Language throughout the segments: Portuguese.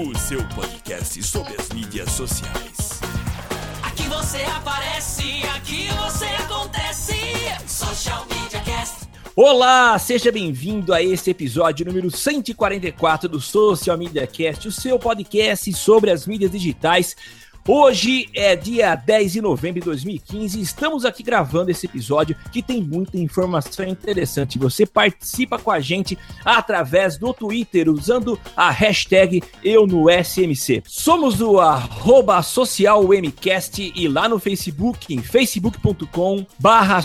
o seu podcast sobre as mídias sociais. Aqui você aparece, aqui você acontece. Social Media Cast. Olá, seja bem-vindo a esse episódio número 144 do Social Media Cast, o seu podcast sobre as mídias digitais. Hoje é dia 10 de novembro de 2015 e estamos aqui gravando esse episódio que tem muita informação interessante. Você participa com a gente através do Twitter usando a hashtag EuNoSMC. Somos o arroba socialmcast e lá no Facebook, em facebook.com barra.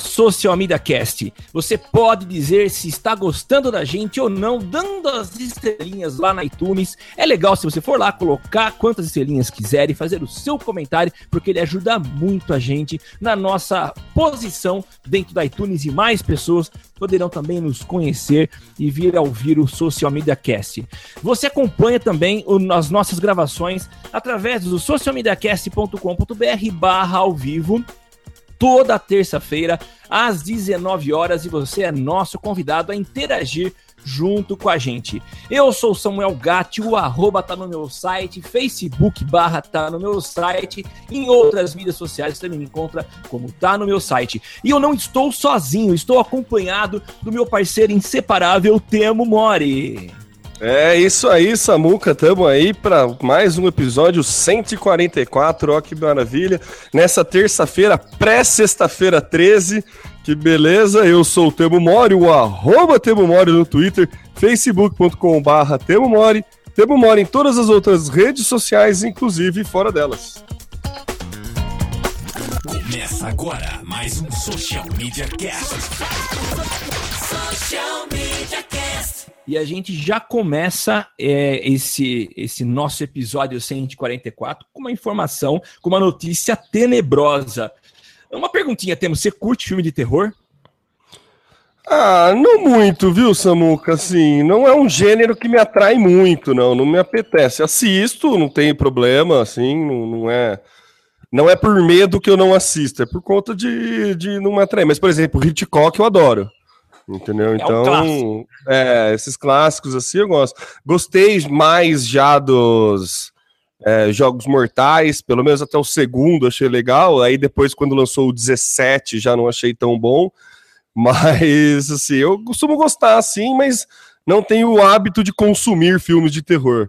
Você pode dizer se está gostando da gente ou não, dando as estrelinhas lá na iTunes. É legal se você for lá colocar quantas estrelinhas quiser e fazer o seu comentário, porque ele ajuda muito a gente na nossa posição dentro da iTunes e mais pessoas poderão também nos conhecer e vir a ouvir o Social Media Cast. Você acompanha também o, as nossas gravações através do socialmediacast.com.br barra ao vivo toda terça-feira às 19 horas e você é nosso convidado a interagir junto com a gente. Eu sou Samuel Gatti, o arroba tá no meu site, Facebook barra tá no meu site, em outras mídias sociais você me encontra como tá no meu site. E eu não estou sozinho, estou acompanhado do meu parceiro inseparável, Temo Mori. É isso aí, Samuca. Tamo aí para mais um episódio 144. Ó, que maravilha. Nessa terça-feira, pré-sexta-feira 13. Que beleza. Eu sou o Temo Mori, o arroba Temo Mori no Twitter, facebook.com/barra Temo Mori. Temo Mori em todas as outras redes sociais, inclusive fora delas. Começa agora mais um Social Media Cast. Social Media Cast. E a gente já começa é, esse, esse nosso episódio 144 com uma informação, com uma notícia tenebrosa. Uma perguntinha, temos. Você curte filme de terror? Ah, não muito, viu, Samuca? Assim, não é um gênero que me atrai muito, não. Não me apetece. Assisto, não tem problema, assim, não, não é. Não é por medo que eu não assisto, é por conta de, de não me atrair. Mas, por exemplo, Hitchcock eu adoro. Entendeu? um Então, é, esses clássicos assim eu gosto. Gostei mais já dos é, Jogos Mortais, pelo menos até o segundo achei legal. Aí depois, quando lançou o 17, já não achei tão bom. Mas, assim, eu costumo gostar, assim, mas não tenho o hábito de consumir filmes de terror.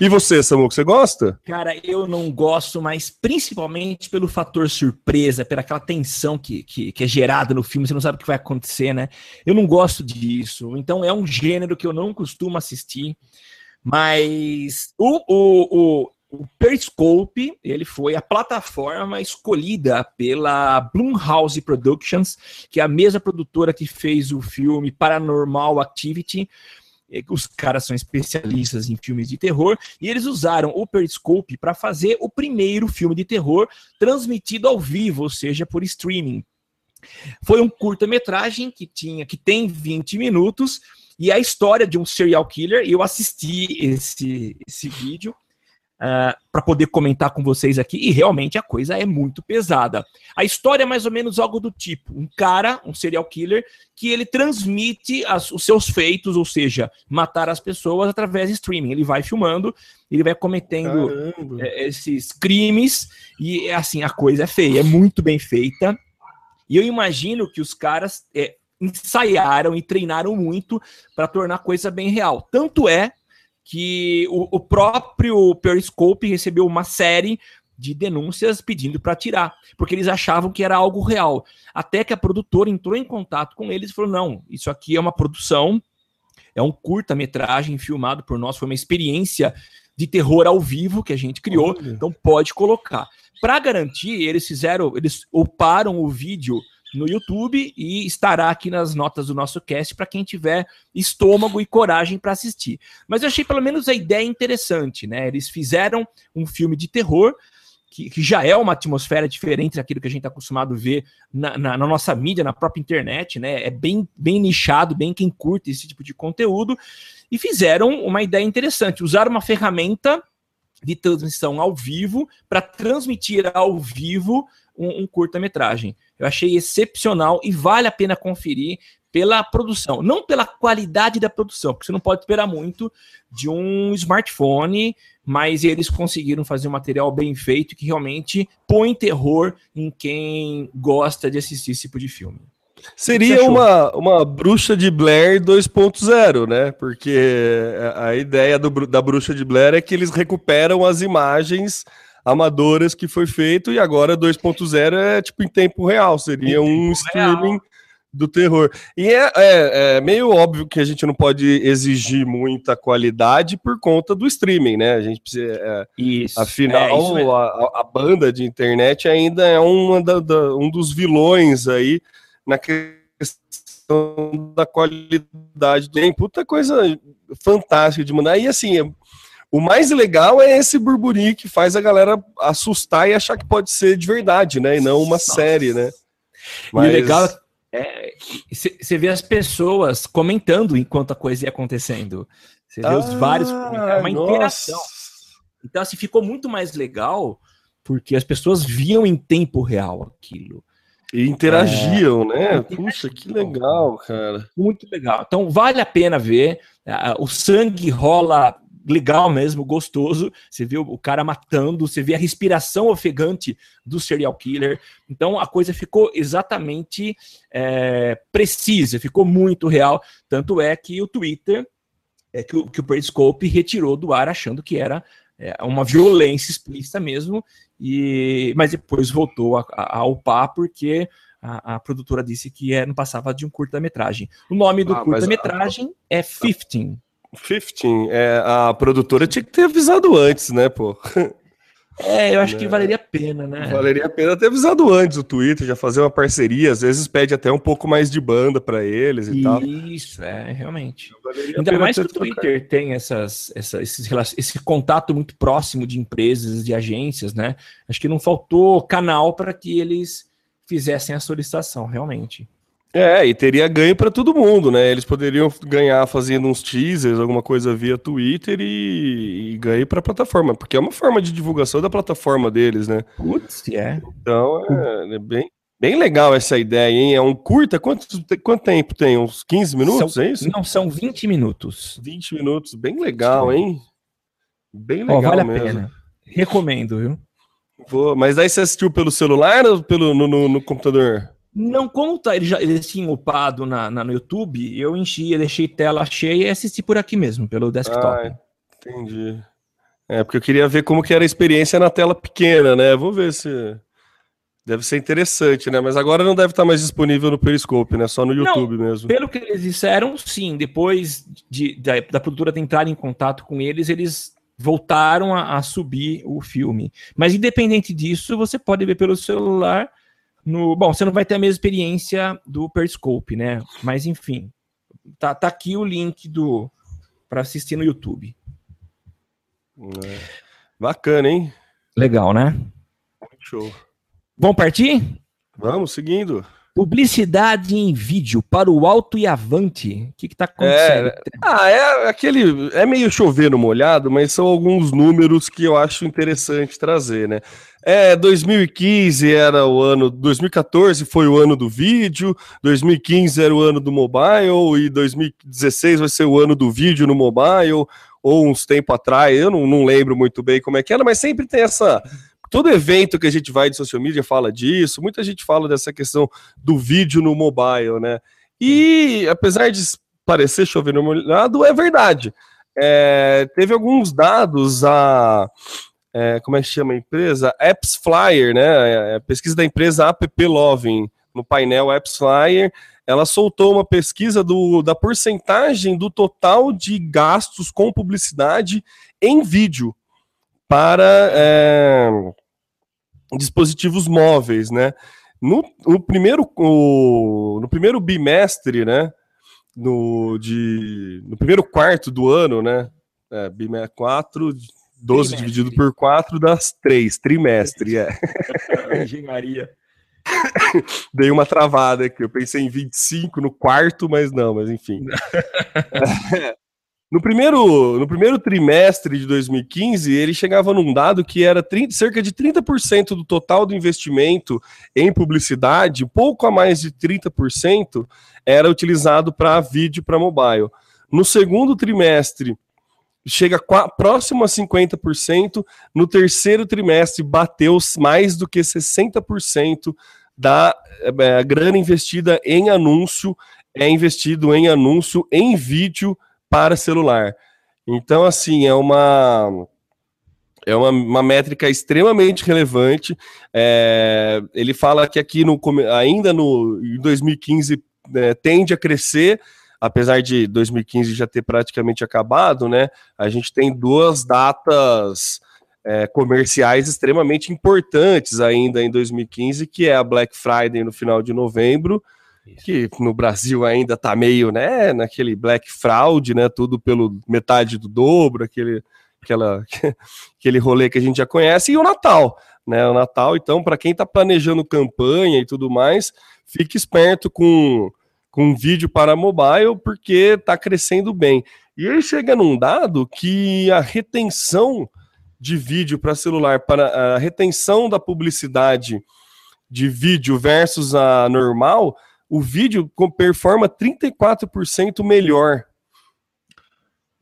E você, Samuca, você gosta? Cara, eu não gosto, mas principalmente pelo fator surpresa, pela aquela tensão que, que, que é gerada no filme, você não sabe o que vai acontecer, né? Eu não gosto disso. Então é um gênero que eu não costumo assistir. Mas o, o, o, o Periscope, ele foi a plataforma escolhida pela Blumhouse Productions, que é a mesma produtora que fez o filme Paranormal Activity. Eh, Os caras são especialistas em filmes de terror e eles usaram o Periscope para fazer o primeiro filme de terror transmitido ao vivo, ou seja, por streaming. Foi um curta-metragem que tinha que tem 20 minutos e é a história de um serial killer. Eu assisti esse, esse vídeo para poder comentar com vocês aqui e realmente a coisa é muito pesada. A história é mais ou menos algo do tipo: um cara, um serial killer, que ele transmite as- os seus feitos, ou seja, matar as pessoas através de streaming. Ele vai filmando, ele vai cometendo é, esses crimes e assim a coisa é feia, é muito bem feita. E eu imagino que os caras é, ensaiaram e treinaram muito para tornar a coisa bem real. Tanto é que o, o próprio Periscope recebeu uma série de denúncias pedindo para tirar, porque eles achavam que era algo real. Até que a produtora entrou em contato com eles e falou: não, isso aqui é uma produção, é um curta-metragem filmado por nós, foi uma experiência de terror ao vivo que a gente criou, Olha. então pode colocar. Para garantir, eles fizeram, eles uparam o vídeo no YouTube e estará aqui nas notas do nosso cast para quem tiver estômago e coragem para assistir. Mas eu achei pelo menos a ideia interessante, né? Eles fizeram um filme de terror que, que, já é uma atmosfera diferente daquilo que a gente está acostumado a ver na, na, na, nossa mídia, na própria internet, né? É bem, bem nichado, bem quem curte esse tipo de conteúdo. E fizeram uma ideia interessante, usar uma ferramenta de transmissão ao vivo para transmitir ao vivo um, um curta-metragem. Eu achei excepcional e vale a pena conferir pela produção, não pela qualidade da produção, porque você não pode esperar muito de um smartphone, mas eles conseguiram fazer um material bem feito que realmente põe terror em quem gosta de assistir esse tipo de filme. Seria uma, uma bruxa de Blair 2.0, né? Porque a ideia do, da bruxa de Blair é que eles recuperam as imagens amadoras que foi feito e agora 2.0 é tipo em tempo real, seria um streaming real do terror. E é, é, é, meio óbvio que a gente não pode exigir muita qualidade por conta do streaming, né? A gente precisa. É, isso. Afinal, é, isso a, a, banda de internet ainda é uma da, da, um dos vilões aí na questão da qualidade. Tem puta coisa fantástica de mandar. E assim, o mais legal é esse burburinho que faz a galera assustar e achar que pode ser de verdade, né? E não uma Nossa. série, né? Mas... E o legal é você é, vê as pessoas comentando enquanto a coisa ia acontecendo. Você vê ah, os vários comentários, uma nossa. interação. Então, assim, ficou muito mais legal porque as pessoas viam em tempo real aquilo. E interagiam, é, né? Puxa, que legal, cara. Muito legal. Então, vale a pena ver. O sangue rola legal mesmo, gostoso. Você vê o cara matando, você vê a respiração ofegante do serial killer. Então a coisa ficou exatamente é, precisa, ficou muito real. Tanto é que o Twitter, é, que, o, que o Periscope retirou do ar achando que era é, uma violência explícita mesmo, e mas depois voltou a, a, a upar porque a, a, produtora disse que é, não passava de um curta-metragem. O nome do ah, curta-metragem é 15. 15, é, a produtora tinha que ter avisado antes, né, pô? É, eu acho que né? valeria a pena, né? Valeria a pena ter avisado antes o Twitter, já fazer uma parceria, às vezes pede até um pouco mais de banda para eles e Isso, tal. Isso, é, realmente. Ainda mais que o Twitter tem essas, essa, esse, esse contato muito próximo de empresas, de agências, né? Acho que não faltou canal para que eles fizessem a solicitação, realmente. É, e teria ganho para todo mundo, né? Eles poderiam ganhar fazendo uns teasers, alguma coisa via Twitter e, e ganhar para a plataforma, porque é uma forma de divulgação da plataforma deles, né? Putz, é. Então é, é bem, bem legal essa ideia, hein? É um curta, quanto, quanto tempo tem? Uns 15 minutos, são, é isso? Não, são 20 minutos. 20 minutos, bem legal, hein? Bem legal oh, vale mesmo. a pena. Recomendo, viu? Vou, mas aí você assistiu pelo celular ou pelo, no, no, no computador? Não conta, ele já eles tinham upado na, na, no YouTube, eu enchi, deixei tela cheia e assisti por aqui mesmo, pelo desktop. Ah, entendi. É, porque eu queria ver como que era a experiência na tela pequena, né? Vou ver se. Deve ser interessante, né? Mas agora não deve estar mais disponível no Periscope, né? Só no YouTube não, mesmo. Pelo que eles disseram, sim. Depois de, da, da produtora entrar em contato com eles, eles voltaram a, a subir o filme. Mas independente disso, você pode ver pelo celular no, bom, você não vai ter a mesma experiência do Periscope, né? Mas enfim, tá, tá aqui o link do para assistir no YouTube. É. Bacana, hein? Legal, né? Show. Vamos partir? Vamos, seguindo. Publicidade em vídeo para o alto e avante. O que está acontecendo? É, ah, é aquele. É meio chover no molhado, mas são alguns números que eu acho interessante trazer, né? É, 2015 era o ano, 2014 foi o ano do vídeo, 2015 era o ano do mobile e 2016 vai ser o ano do vídeo no mobile, ou uns tempo atrás, eu não, não lembro muito bem como é que era, mas sempre tem essa todo evento que a gente vai de social media fala disso, muita gente fala dessa questão do vídeo no mobile, né? E apesar de parecer chover no molhado, é verdade. É, teve alguns dados a é, como é que chama a empresa? Apps Flyer, né? É, é pesquisa da empresa App Loving, no painel Apps Flyer, ela soltou uma pesquisa do, da porcentagem do total de gastos com publicidade em vídeo para é, dispositivos móveis, né? No, no primeiro, o, no primeiro bimestre, né? No, de, no primeiro quarto do ano, né? É, bimestre 4, 12 trimestre. dividido por 4 das 3, trimestre, é. Engenharia. Dei uma travada aqui, eu pensei em 25 no quarto, mas não, mas enfim. No primeiro, no primeiro trimestre de 2015, ele chegava num dado que era 30, cerca de 30% do total do investimento em publicidade, pouco a mais de 30%, era utilizado para vídeo para mobile. No segundo trimestre, chega próximo a 50%, no terceiro trimestre bateu mais do que 60% da é, grana investida em anúncio é investido em anúncio em vídeo para celular. Então, assim, é uma é uma, uma métrica extremamente relevante. É, ele fala que aqui no, ainda no em 2015 é, tende a crescer, apesar de 2015 já ter praticamente acabado, né? A gente tem duas datas é, comerciais extremamente importantes ainda em 2015, que é a Black Friday no final de novembro isso. que no Brasil ainda tá meio, né, naquele black fraud, né, tudo pelo metade do dobro, aquele, aquela, aquele rolê que a gente já conhece, e o Natal, né, o Natal, então, para quem tá planejando campanha e tudo mais, fique esperto com, com vídeo para mobile, porque tá crescendo bem. E aí chega num dado que a retenção de vídeo para celular, para a retenção da publicidade de vídeo versus a normal, o vídeo performa 34% melhor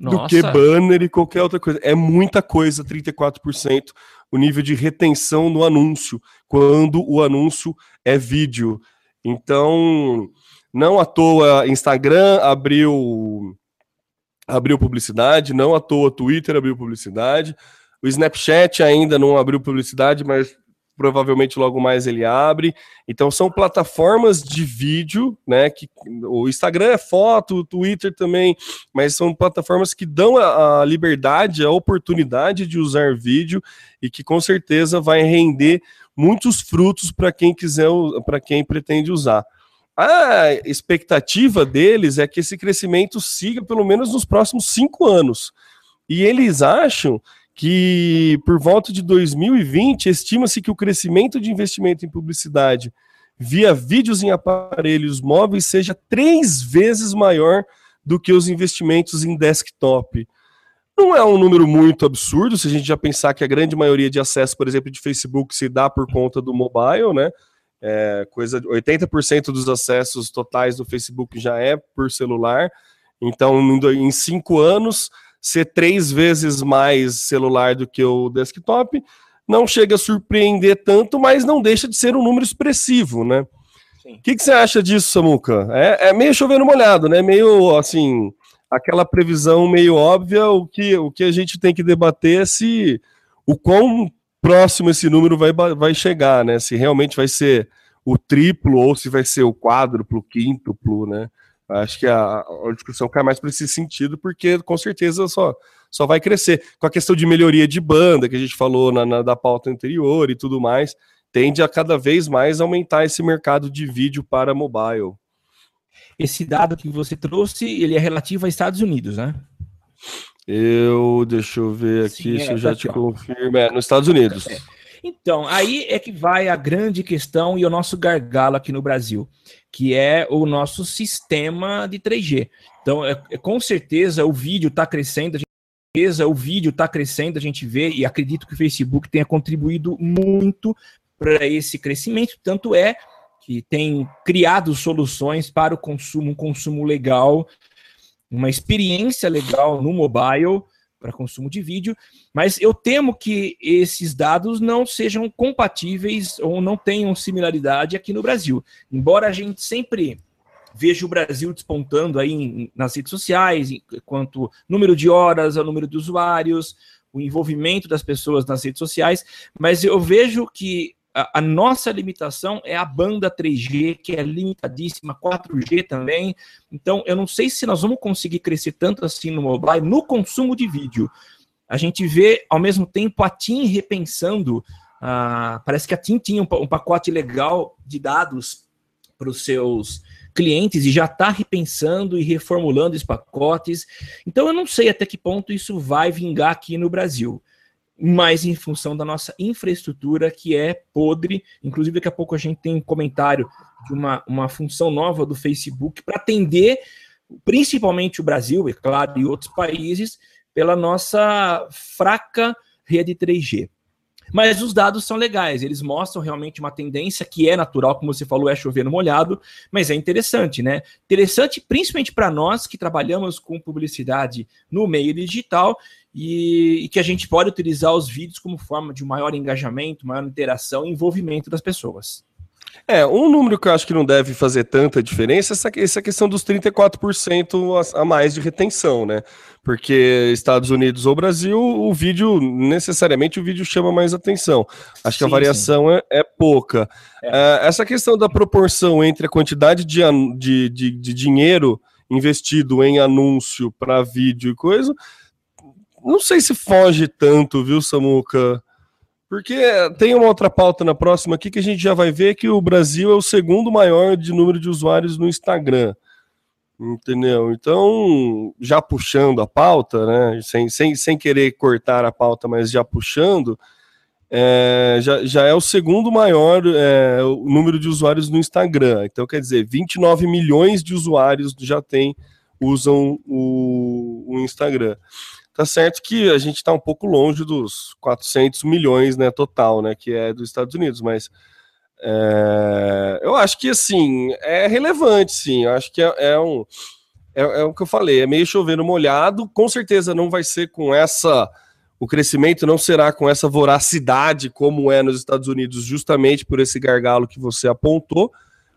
Nossa. do que banner e qualquer outra coisa. É muita coisa, 34%, o nível de retenção no anúncio, quando o anúncio é vídeo. Então, não à toa Instagram abriu abriu publicidade, não à toa Twitter abriu publicidade. O Snapchat ainda não abriu publicidade, mas provavelmente logo mais ele abre. Então são plataformas de vídeo, né? Que o Instagram é foto, o Twitter também, mas são plataformas que dão a, a liberdade, a oportunidade de usar vídeo e que com certeza vai render muitos frutos para quem quiser, para quem pretende usar. A expectativa deles é que esse crescimento siga pelo menos nos próximos cinco anos. E eles acham que por volta de 2020 estima-se que o crescimento de investimento em publicidade via vídeos em aparelhos móveis seja três vezes maior do que os investimentos em desktop. Não é um número muito absurdo se a gente já pensar que a grande maioria de acesso, por exemplo, de Facebook se dá por conta do mobile, né? É, coisa 80% dos acessos totais do Facebook já é por celular. Então, em cinco anos, ser três vezes mais celular do que o desktop, não chega a surpreender tanto, mas não deixa de ser um número expressivo, né? O que, que, você acha disso, Samuca? É, é meio chovendo molhado, né? Meio assim, aquela previsão meio óbvia. O que, o que a gente tem que debater é se o quão próximo esse número vai, vai chegar, né? Se realmente vai ser o triplo ou se vai ser o quádruplo, quíntuplo, né? Acho que a, a discussão cai mais para esse sentido, porque com certeza só, só vai crescer. Com a questão de melhoria de banda, que a gente falou na, na da pauta anterior e tudo mais, tende a cada vez mais aumentar esse mercado de vídeo para mobile. Esse dado que você trouxe, ele é relativo aos Estados Unidos, né? Eu, deixa eu ver aqui Sim, se é, eu já tá te confirmo. É, nos Estados Unidos. É. Então, aí é que vai a grande questão e o nosso gargalo aqui no Brasil que é o nosso sistema de 3G. Então, é, é com certeza o vídeo está crescendo, a gente, o vídeo está crescendo, a gente vê, e acredito que o Facebook tenha contribuído muito para esse crescimento, tanto é que tem criado soluções para o consumo, um consumo legal, uma experiência legal no mobile, para consumo de vídeo, mas eu temo que esses dados não sejam compatíveis ou não tenham similaridade aqui no Brasil. Embora a gente sempre veja o Brasil despontando aí nas redes sociais, quanto número de horas, o número de usuários, o envolvimento das pessoas nas redes sociais, mas eu vejo que a, nossa limitação é a banda 3G, que é limitadíssima, 4G também. Então, eu não sei se nós vamos conseguir crescer tanto assim no mobile, no consumo de vídeo. A gente vê, ao mesmo tempo, a TIM repensando parece que a TIM tinha um, um pacote legal de dados para os seus clientes e já está repensando e reformulando esses pacotes. Então eu não sei até que ponto isso vai vingar aqui no Brasil. Mas em função da nossa infraestrutura que é podre. Inclusive, daqui a pouco a gente tem um comentário de uma, uma função nova do Facebook para atender principalmente o Brasil, é claro, e outros países, pela nossa fraca rede 3G. Mas os dados são legais, eles mostram realmente uma tendência que é natural, como você falou, é chover no molhado, mas é interessante, né? Interessante principalmente para nós que trabalhamos com publicidade no meio digital e, e, que a gente pode utilizar os vídeos como forma de maior engajamento, maior interação e envolvimento das pessoas. É, um número que eu acho que não deve fazer tanta diferença é essa, essa questão dos 34% a, a mais de retenção, né? Porque Estados Unidos ou Brasil, o vídeo, necessariamente o vídeo chama mais atenção. Acho sim, que a variação é, é, pouca. É. É, essa questão da proporção entre a quantidade de, de, de, de dinheiro investido em anúncio para vídeo e coisa, não sei se foge tanto, viu, Samuca? Porque tem uma outra pauta na próxima aqui que a gente já vai ver que o Brasil é o segundo maior de número de usuários no Instagram. Entendeu? Então, já puxando a pauta, né? Sem, sem, sem querer cortar a pauta, mas já puxando, é, já, já é o segundo maior é, o número de usuários no Instagram. Então, quer dizer, 29 milhões de usuários já tem, usam o, o Instagram. Tá certo que a gente está um pouco longe dos 400 milhões, né, total, né, que é dos Estados Unidos, mas é, eu acho que, assim, é relevante, sim, eu acho que é, é um... É, é, o que eu falei, é meio chovendo molhado, com certeza não vai ser com essa... O crescimento não será com essa voracidade como é nos Estados Unidos, justamente por esse gargalo que você apontou,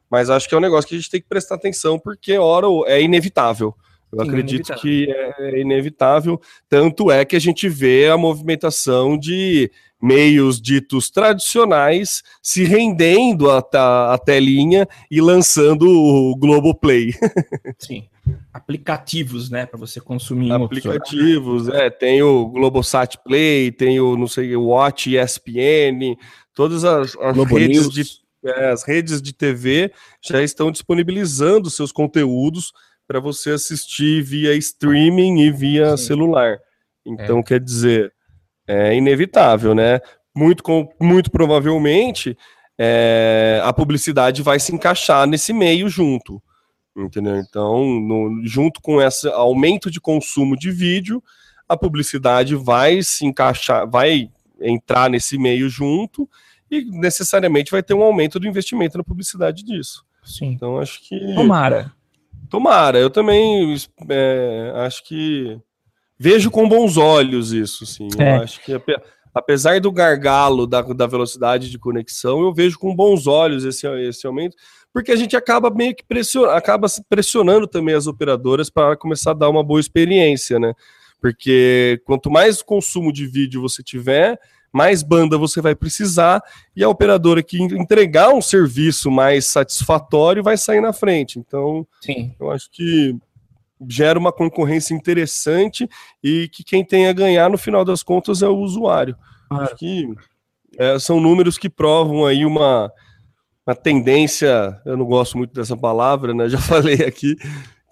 mas acho que é um negócio que a gente tem que prestar atenção, porque, ora, é inevitável. Eu Sim, acredito inevitável. que é inevitável. Tanto é que a gente vê a movimentação de meios ditos tradicionais se rendendo à, telinha e lançando o Globoplay. Sim. Aplicativos, né, para você consumir. Aplicativos, é. Tem o Globosat Play, tem o, não sei, o Watch ESPN, todas as, as redes de, é, as redes de TV já estão disponibilizando seus conteúdos para você assistir via streaming e via Sim. celular. Então, é. quer dizer, é inevitável, né? Muito, com, muito provavelmente é, a publicidade vai se encaixar nesse meio junto. Entendeu? Então, no, junto com esse aumento de consumo de vídeo, a publicidade vai se encaixar, vai entrar nesse meio junto e necessariamente vai ter um aumento do investimento na publicidade disso. Sim. Então, acho que. Tomara. Tomara, eu também é, acho que vejo com bons olhos isso, sim. É. Acho que apesar do gargalo da, da velocidade de conexão, eu vejo com bons olhos esse, esse aumento, porque a gente acaba meio que pression, acaba pressionando também as operadoras para começar a dar uma boa experiência, né? Porque quanto mais consumo de vídeo você tiver, mais banda você vai precisar e a operadora que entregar um serviço mais satisfatório vai sair na frente. Então, Sim. eu acho que gera uma concorrência interessante e que quem tem a ganhar no final das contas é o usuário. Ah. Acho que é, são números que provam aí uma, uma tendência, eu não gosto muito dessa palavra, né? Já falei aqui,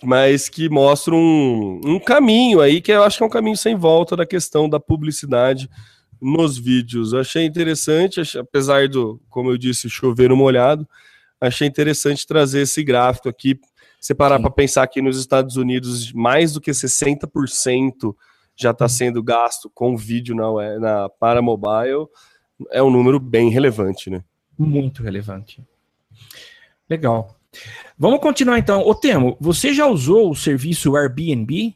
mas que mostram um, um caminho aí que eu acho que é um caminho sem volta da questão da publicidade nos vídeos. Achei interessante, apesar do, como eu disse, chover no molhado, achei interessante trazer esse gráfico aqui. Se parar para pensar que nos Estados Unidos, mais do que 60% já está sendo gasto com vídeo na, na para mobile, é um número bem relevante, né? Muito relevante. Legal. Vamos continuar então. Ô Temo, você já usou o serviço Airbnb?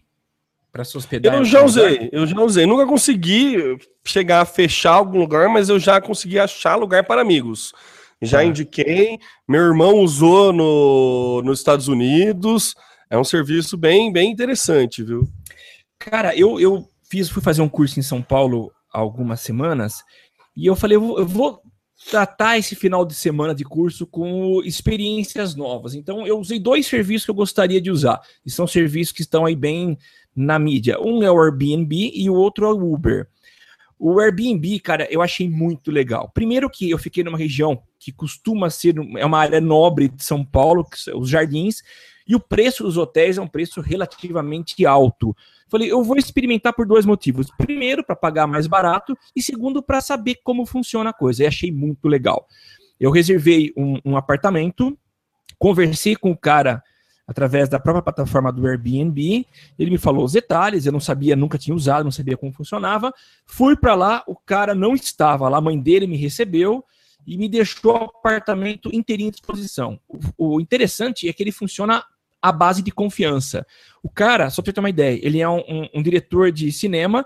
Para se hospedar? Eu já usei, eu já usei. Nunca consegui chegar a fechar algum lugar, mas eu já consegui achar lugar para amigos. Já ah. indiquei, meu irmão usou no, nos Estados Unidos. É um serviço bem, bem interessante, viu? Cara, eu, eu fiz, fui fazer um curso em São Paulo há algumas semanas e eu falei, eu vou, eu vou tratar esse final de semana de curso com experiências novas. Então, eu usei dois serviços que eu gostaria de usar. E são serviços que estão aí bem na mídia. Um é o Airbnb e o outro é o Uber. O Airbnb, cara, eu achei muito legal. Primeiro que eu fiquei numa região que costuma ser é uma área nobre de São Paulo, os jardins, e o preço dos hotéis é um preço relativamente alto. Falei, eu vou experimentar por dois motivos. Primeiro, para pagar mais barato, e segundo, para saber como funciona a coisa. E achei muito legal. Eu reservei um, um apartamento, conversei com o cara através da própria plataforma do Airbnb. Ele me falou os detalhes, eu não sabia, nunca tinha usado, não sabia como funcionava. Fui para lá, o cara não estava lá, a mãe dele me recebeu e me deixou o apartamento inteirinho à disposição. O, o interessante é que ele funciona à base de confiança. O cara, só para ter uma ideia, ele é um, um, um, diretor de cinema,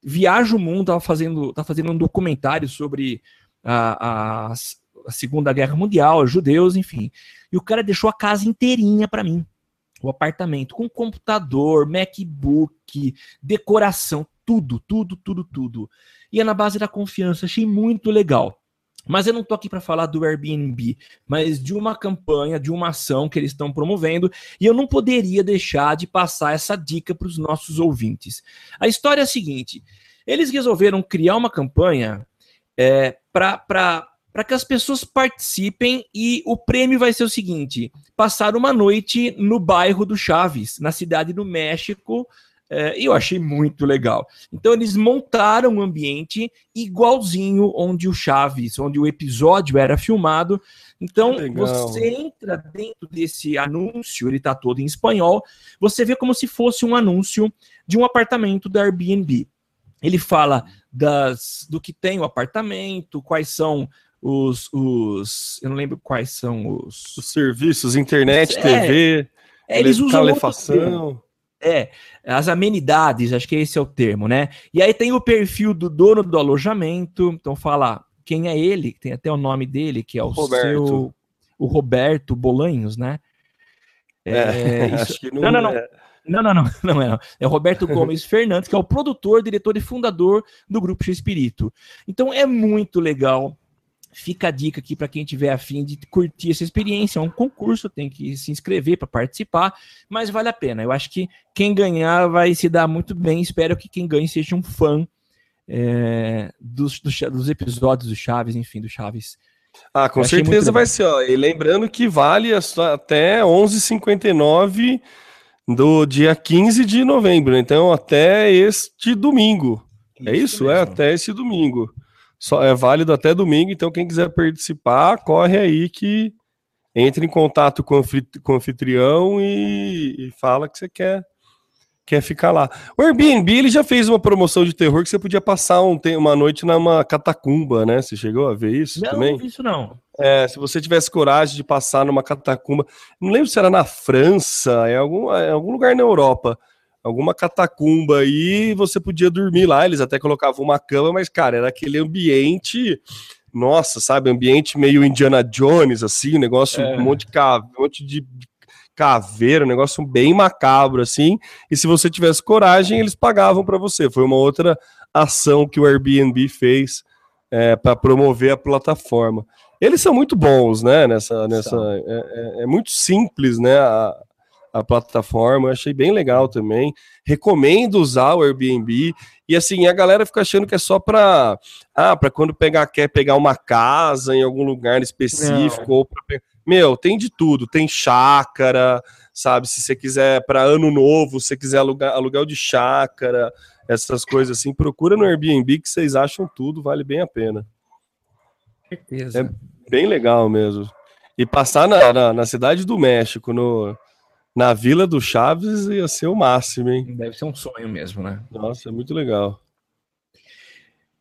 viaja o mundo, tá fazendo, tá fazendo um documentário sobre a, a, a Segunda Guerra Mundial, judeus, enfim. E o cara deixou a casa inteirinha para mim. O apartamento, com computador, MacBook, decoração, tudo, tudo, tudo, tudo. E é na base da confiança, achei muito legal. Mas eu não tô aqui para falar do Airbnb, mas de uma campanha, de uma ação que eles estão promovendo, e eu não poderia deixar de passar essa dica para os nossos ouvintes. A história é a seguinte: eles resolveram criar uma campanha é, para para que as pessoas participem e o prêmio vai ser o seguinte: passar uma noite no bairro do Chaves, na cidade do México. É, e eu achei muito legal. Então eles montaram um ambiente igualzinho onde o Chaves, onde o episódio era filmado. Então você entra dentro desse anúncio, ele está todo em espanhol. Você vê como se fosse um anúncio de um apartamento da Airbnb. Ele fala das, do que tem o apartamento, quais são os, os. Eu não lembro quais são os. Os serviços, internet, é, TV, é, eles usam calefação. É, as amenidades, acho que esse é o termo, né? E aí tem o perfil do dono do alojamento, então fala quem é ele, tem até o nome dele, que é o Roberto. seu. O Roberto Bolanhos, né? É, é isso... que não, não, não, é. não. Não, não, não, é. Não. É o Roberto Gomes Fernandes, que é o produtor, diretor e fundador do Grupo X Espírito. Então é muito legal Fica a dica aqui para quem tiver afim de curtir essa experiência. É um concurso, tem que se inscrever para participar, mas vale a pena. Eu acho que quem ganhar vai se dar muito bem. Espero que quem ganhe seja um fã é, dos, dos, dos, episódios do Chaves, enfim, do Chaves. Ah, com certeza vai ser. Ó. E lembrando que vale até 11h59 do dia 15 de novembro. Então, até este domingo. Isso é isso? É, mesmo. É até esse domingo. Só é válido até domingo, então quem quiser participar, corre aí que entre em contato com o anfitrião e, e fala que você quer quer ficar lá. O Airbnb ele já fez uma promoção de terror que você podia passar um, uma noite numa catacumba, né? Você chegou a ver isso não, também? Não, vi isso não. É, se você tivesse coragem de passar numa catacumba, não lembro se era na França, em algum, em algum lugar na Europa alguma catacumba aí, você podia dormir lá. Eles até colocavam uma cama, mas, cara, era aquele ambiente. Nossa, sabe? Ambiente meio Indiana Jones, assim, um negócio, é. um monte de, cave, um monte de caveira, um negócio bem macabro, assim. E se você tivesse coragem, eles pagavam para você. Foi uma outra ação que o Airbnb fez é, para promover a plataforma. Eles são muito bons, né? Nessa, nessa é, é, é, muito simples, né? A, a plataforma, eu achei bem legal também. Recomendo usar o Airbnb. E assim, a galera fica achando que é só para ah, para quando pegar quer pegar uma casa em algum lugar específico Não. ou pra... Meu, tem de tudo, tem chácara, sabe? Se você quiser para ano novo, se você quiser alugar aluguel de chácara, essas coisas assim, procura no Airbnb que vocês acham tudo, vale bem a pena. Certeza. É bem legal mesmo. E passar na, na, na cidade do México, no, na Vila do Chaves ia ser o máximo, hein? Deve ser um sonho mesmo, né? Nossa, é muito legal.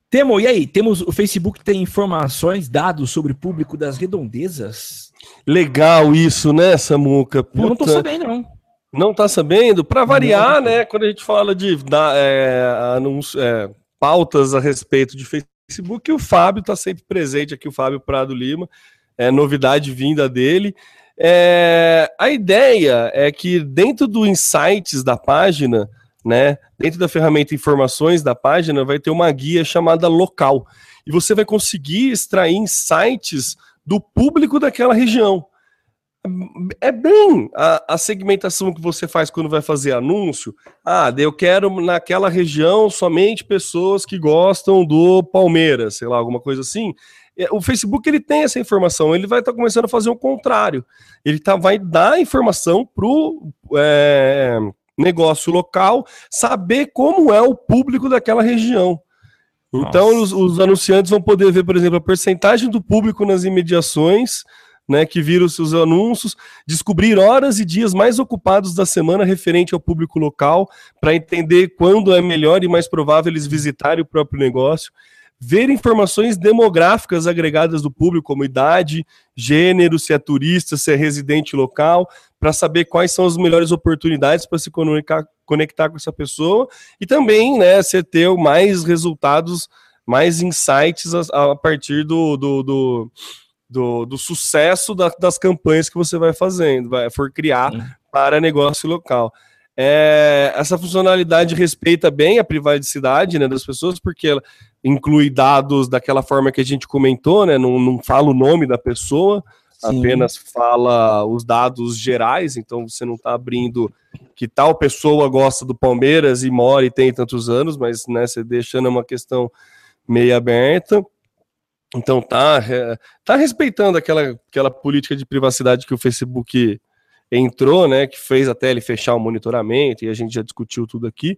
Temo, e aí? Temos o Facebook tem informações, dados sobre o público das redondezas? Legal isso, né, Samuca? Puta. Eu não tô sabendo, não. Não tá sabendo? Para variar, não, né? Quando a gente fala de da, é, anúncio, é, pautas a respeito de Facebook, o Fábio tá sempre presente aqui, o Fábio Prado Lima. É novidade vinda dele. É, a ideia é que dentro do insights da página, né, dentro da ferramenta informações da página, vai ter uma guia chamada local. E você vai conseguir extrair insights do público daquela região. é bem a, a, segmentação que você faz quando vai fazer anúncio. Ah, eu quero naquela região somente pessoas que gostam do Palmeiras, sei lá, alguma coisa assim. É, o Facebook ele tem essa informação, ele vai estar tá começando a fazer o contrário. Ele tá, vai dar informação para o é, negócio local saber como é o público daquela região. Então, os, os, anunciantes vão poder ver, por exemplo, a porcentagem do público nas imediações né, que viram seus anúncios, descobrir horas e dias mais ocupados da semana referente ao público local, para entender quando é melhor e mais provável eles visitarem o próprio negócio, ver informações demográficas agregadas do público, como idade, gênero, se é turista, se é residente local, para saber quais são as melhores oportunidades para se conectar, conectar com essa pessoa e também, né, você ter mais resultados, mais insights a, a partir do, do, do do, do sucesso da, das campanhas que você vai fazendo, vai for criar para negócio local. É, essa funcionalidade respeita bem a privacidade né, das pessoas, porque ela inclui dados daquela forma que a gente comentou, né, não, não fala o nome da pessoa, Sim. apenas fala os dados gerais, então você não está abrindo que tal pessoa gosta do Palmeiras e mora e tem tantos anos, mas né, você deixando uma questão meio aberta. Então tá, tá respeitando aquela, aquela política de privacidade que o Facebook entrou, né, que fez até ele fechar o monitoramento, e a gente já discutiu tudo aqui.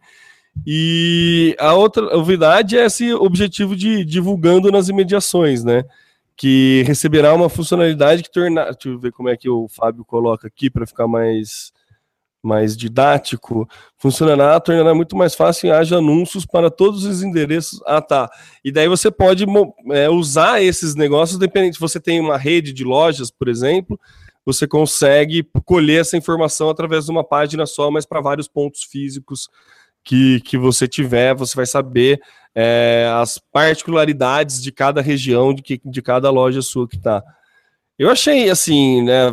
E a outra novidade é esse objetivo de divulgando nas imediações, né? Que receberá uma funcionalidade que tornar. Deixa eu ver como é que o Fábio coloca aqui para ficar mais mais didático, funcionará, tornará muito mais fácil e haja anúncios para todos os endereços. Ah, tá. E daí você pode é, usar esses negócios, dependente. Se você tem uma rede de lojas, por exemplo, você consegue colher essa informação através de uma página só, mas para vários pontos físicos que, que você tiver, você vai saber é, as particularidades de cada região, de, que, de cada loja sua que está. Eu achei, assim, né,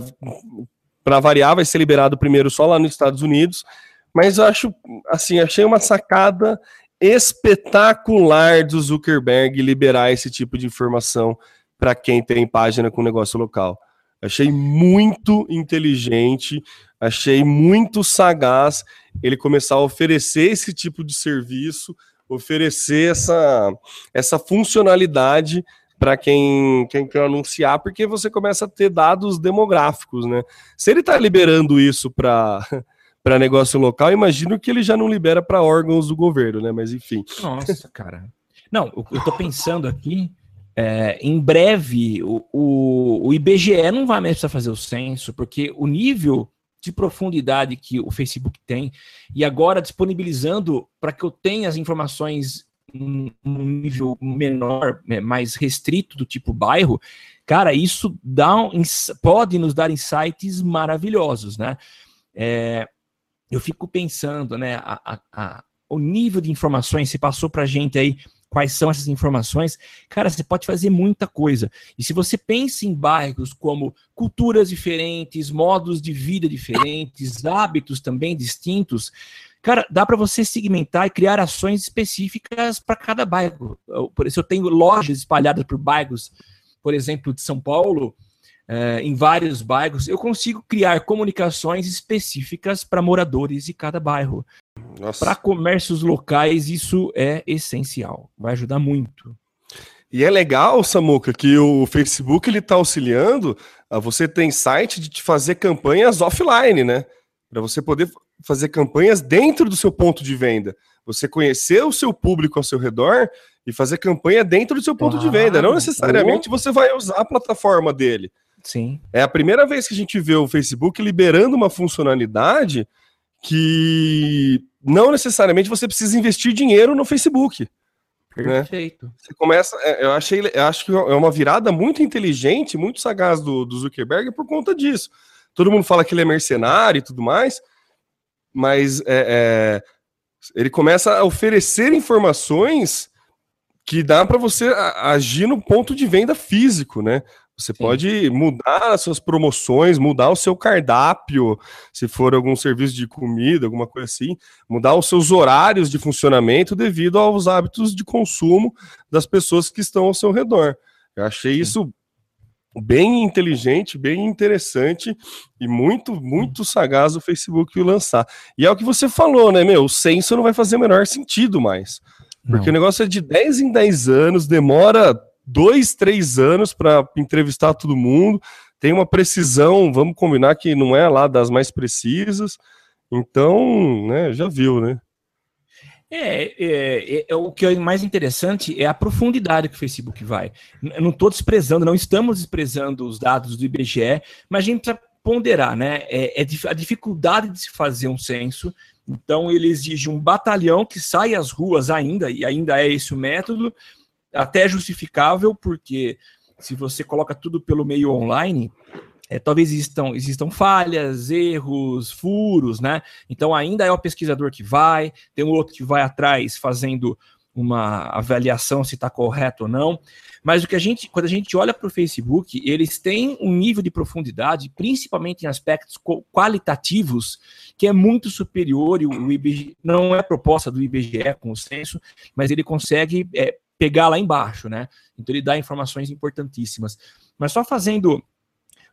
para variar, vai ser liberado primeiro só lá nos Estados Unidos. Mas eu acho, assim, achei uma sacada espetacular do Zuckerberg liberar esse tipo de informação para quem tem página com negócio local. Achei muito inteligente, achei muito sagaz ele começar a oferecer esse tipo de serviço, oferecer essa, essa funcionalidade para quem, quem quer anunciar, porque você começa a ter dados demográficos, né? Se ele está liberando isso para para negócio local, imagino que ele já não libera para órgãos do governo, né? Mas enfim. Nossa, cara. Não, eu estou pensando aqui, é, em breve o, o, o, IBGE não vai mais precisar fazer o censo, porque o nível de profundidade que o Facebook tem, e agora disponibilizando para que eu tenha as informações um, nível menor, né, mais restrito do tipo bairro, cara, isso dá um, pode nos dar insights maravilhosos, né? É, eu fico pensando, né, a, a, a, o nível de informações se passou para gente aí, quais são essas informações, cara, você pode fazer muita coisa. E se você pensa em bairros como culturas diferentes, modos de vida diferentes, hábitos também distintos, Cara, dá para você segmentar e criar ações específicas para cada bairro. Por isso, eu tenho lojas espalhadas por bairros, por exemplo, de São Paulo, é, em vários bairros, eu consigo criar comunicações específicas para moradores de cada bairro. Para comércios locais, isso é essencial. Vai ajudar muito. E é legal, Samuca, que o Facebook ele está auxiliando. A você tem site de te fazer campanhas offline, né? Para você poder fazer campanhas dentro do seu ponto de venda. Você conhecer o seu público ao seu redor e fazer campanha dentro do seu ponto de venda. Não necessariamente você vai usar a plataforma dele. Sim. É a primeira vez que a gente vê o Facebook liberando uma funcionalidade que não necessariamente você precisa investir dinheiro no Facebook. Né? Perfeito. Né? Você começa. É, eu achei, eu acho que é uma virada muito inteligente, muito sagaz do, do Zuckerberg por conta disso. Todo mundo fala que ele é mercenário e tudo mais, mas é, é, ele começa a oferecer informações que dá para você agir no ponto de venda físico, né? Você Sim. pode mudar as suas promoções, mudar o seu cardápio, se for algum serviço de comida, alguma coisa assim, mudar os seus horários de funcionamento devido aos hábitos de consumo das pessoas que estão ao seu redor. Eu achei Sim. isso bem inteligente, bem interessante e muito, muito sagaz o Facebook lançar. E é o que você falou, né, meu? O censo não vai fazer o menor sentido mais. Porque não. o negócio é de 10 em 10 anos, demora dois, três anos para entrevistar todo mundo. Tem uma precisão, vamos combinar que não é lá das mais precisas. Então, né, já viu, né? É, é, é, é, o que é mais interessante é a profundidade que o Facebook vai. Eu não estou desprezando, não estamos desprezando os dados do IBGE, mas a gente precisa ponderar, né? É, é a dificuldade de se fazer um censo. Então, ele exige um batalhão que saia às ruas ainda, e ainda é esse o método, até justificável, porque se você coloca tudo pelo meio online, é, talvez existam, existam falhas, erros, furos, né? Então ainda é o pesquisador que vai, tem um outro que vai atrás fazendo uma avaliação se está correto ou não. Mas o que a gente, quando a gente olha para o Facebook, eles têm um nível de profundidade, principalmente em aspectos qualitativos, que é muito superior. O IBGE não é proposta do IBGE com o censo, mas ele consegue é, pegar lá embaixo, né? Então ele dá informações importantíssimas. Mas só fazendo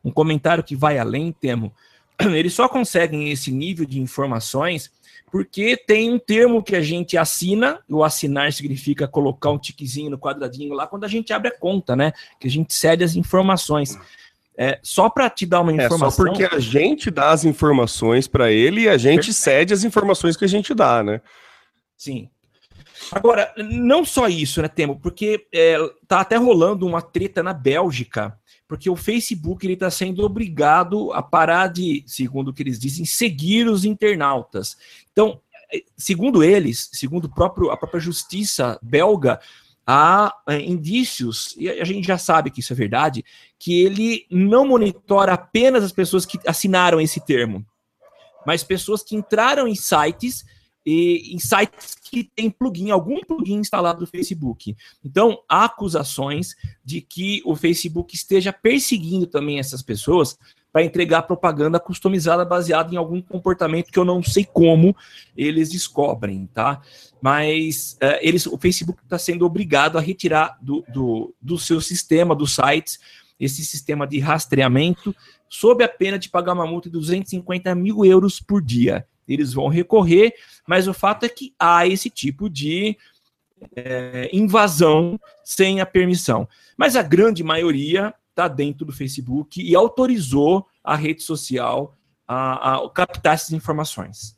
um comentário que vai além, Temo, eles só conseguem esse nível de informações porque tem um termo que a gente assina, o assinar significa colocar um tiquezinho no quadradinho lá quando a gente abre a conta, né? Que a gente cede as informações. É, só para te dar uma informação. É só porque a gente dá as informações para ele e a gente cede as informações que a gente dá, né? Sim. Agora, não só isso, né, Temo? Porque é, tá até rolando uma treta na Bélgica porque o Facebook ele está sendo obrigado a parar de, segundo o que eles dizem, seguir os internautas. Então, segundo eles, segundo próprio, a própria justiça belga, há é, indícios, e a gente já sabe que isso é verdade, que ele não monitora apenas as pessoas que assinaram esse termo, mas pessoas que entraram em sites e em sites que tem plugin, algum plugin instalado do Facebook. Então, há acusações de que o Facebook esteja perseguindo também essas pessoas para entregar propaganda customizada baseada em algum comportamento que eu não sei como eles descobrem, tá? Mas uh, eles, o Facebook está sendo obrigado a retirar do, do, do seu sistema, dos sites, esse sistema de rastreamento, sob a pena de pagar uma multa de 250 mil euros por dia eles vão recorrer, mas o fato é que há esse tipo de é, invasão sem a permissão. Mas a grande maioria está dentro do Facebook e autorizou a rede social a, a captar essas informações.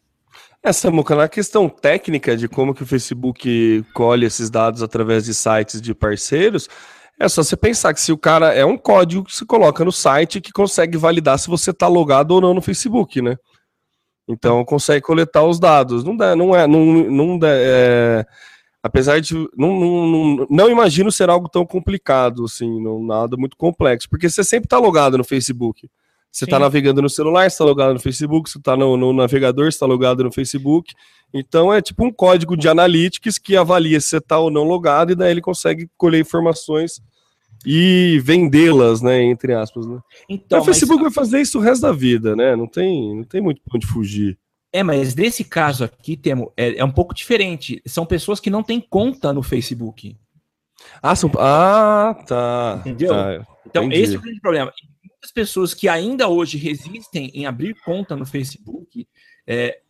Essa, Muca, na questão técnica de como que o Facebook colhe esses dados através de sites de parceiros, é só você pensar que se o cara é um código que se coloca no site que consegue validar se você está logado ou não no Facebook, né? Então consegue coletar os dados. Não dá, não é, não, não dá, é, apesar de não, não, não, imagino ser algo tão complicado, assim, não, nada muito complexo, porque você sempre está logado no Facebook. Você está navegando no celular, está logado no Facebook, você está no, no, navegador, está logado no Facebook. Então é tipo um código de analytics que avalia se você está ou não logado, e daí ele consegue colher informações e vendê-las, né, entre aspas, né? Então, o Facebook mas... vai fazer isso o resto da vida, né? Não tem, não tem muito onde fugir. É, mas nesse caso aqui, Temo, é, é um pouco diferente. São pessoas que não têm conta no Facebook. Ah, são... ah tá. Entendeu? Tá, então, entendi. esse é o grande problema. Muitas pessoas que ainda hoje resistem em abrir conta no Facebook é,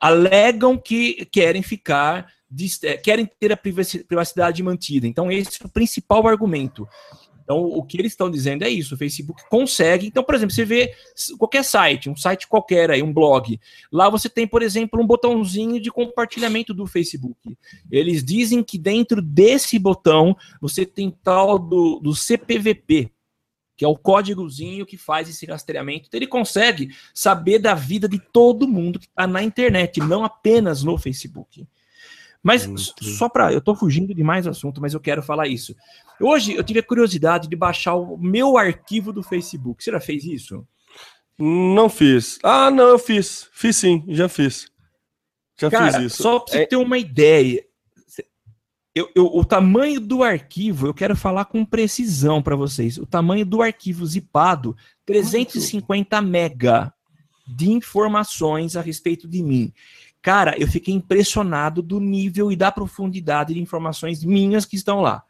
alegam que querem ficar é, querem ter a privacidade mantida. Então, esse é o principal argumento. Então, o que eles estão dizendo é isso: o Facebook consegue. Então, por exemplo, você vê qualquer site, um site qualquer aí, um blog. Lá você tem, por exemplo, um botãozinho de compartilhamento do Facebook. Eles dizem que dentro desse botão você tem tal do, do CPVP, que é o códigozinho que faz esse rastreamento. Então, ele consegue saber da vida de todo mundo que está na internet, não apenas no Facebook. Mas só para. Eu estou fugindo de mais assunto, mas eu quero falar isso. Hoje eu tive a curiosidade de baixar o meu arquivo do Facebook. Você já fez isso? Não fiz. Ah, não, eu fiz. Fiz sim, já fiz. Já Cara, fiz isso. Só para você é... ter uma ideia. Eu, eu, o tamanho do arquivo, eu quero falar com precisão para vocês. O tamanho do arquivo zipado, 350 mega de informações a respeito de mim. Cara, eu fiquei impressionado do nível e da profundidade de informações minhas que estão lá.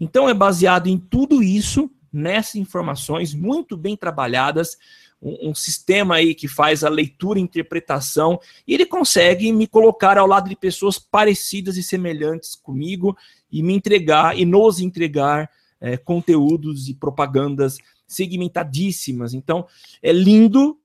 Então é baseado em tudo isso nessas informações muito bem trabalhadas, um, um, sistema aí que faz a leitura e interpretação, e ele consegue me colocar ao lado de pessoas parecidas e semelhantes comigo e me entregar e nos entregar é, conteúdos e propagandas segmentadíssimas. Então, é lindo,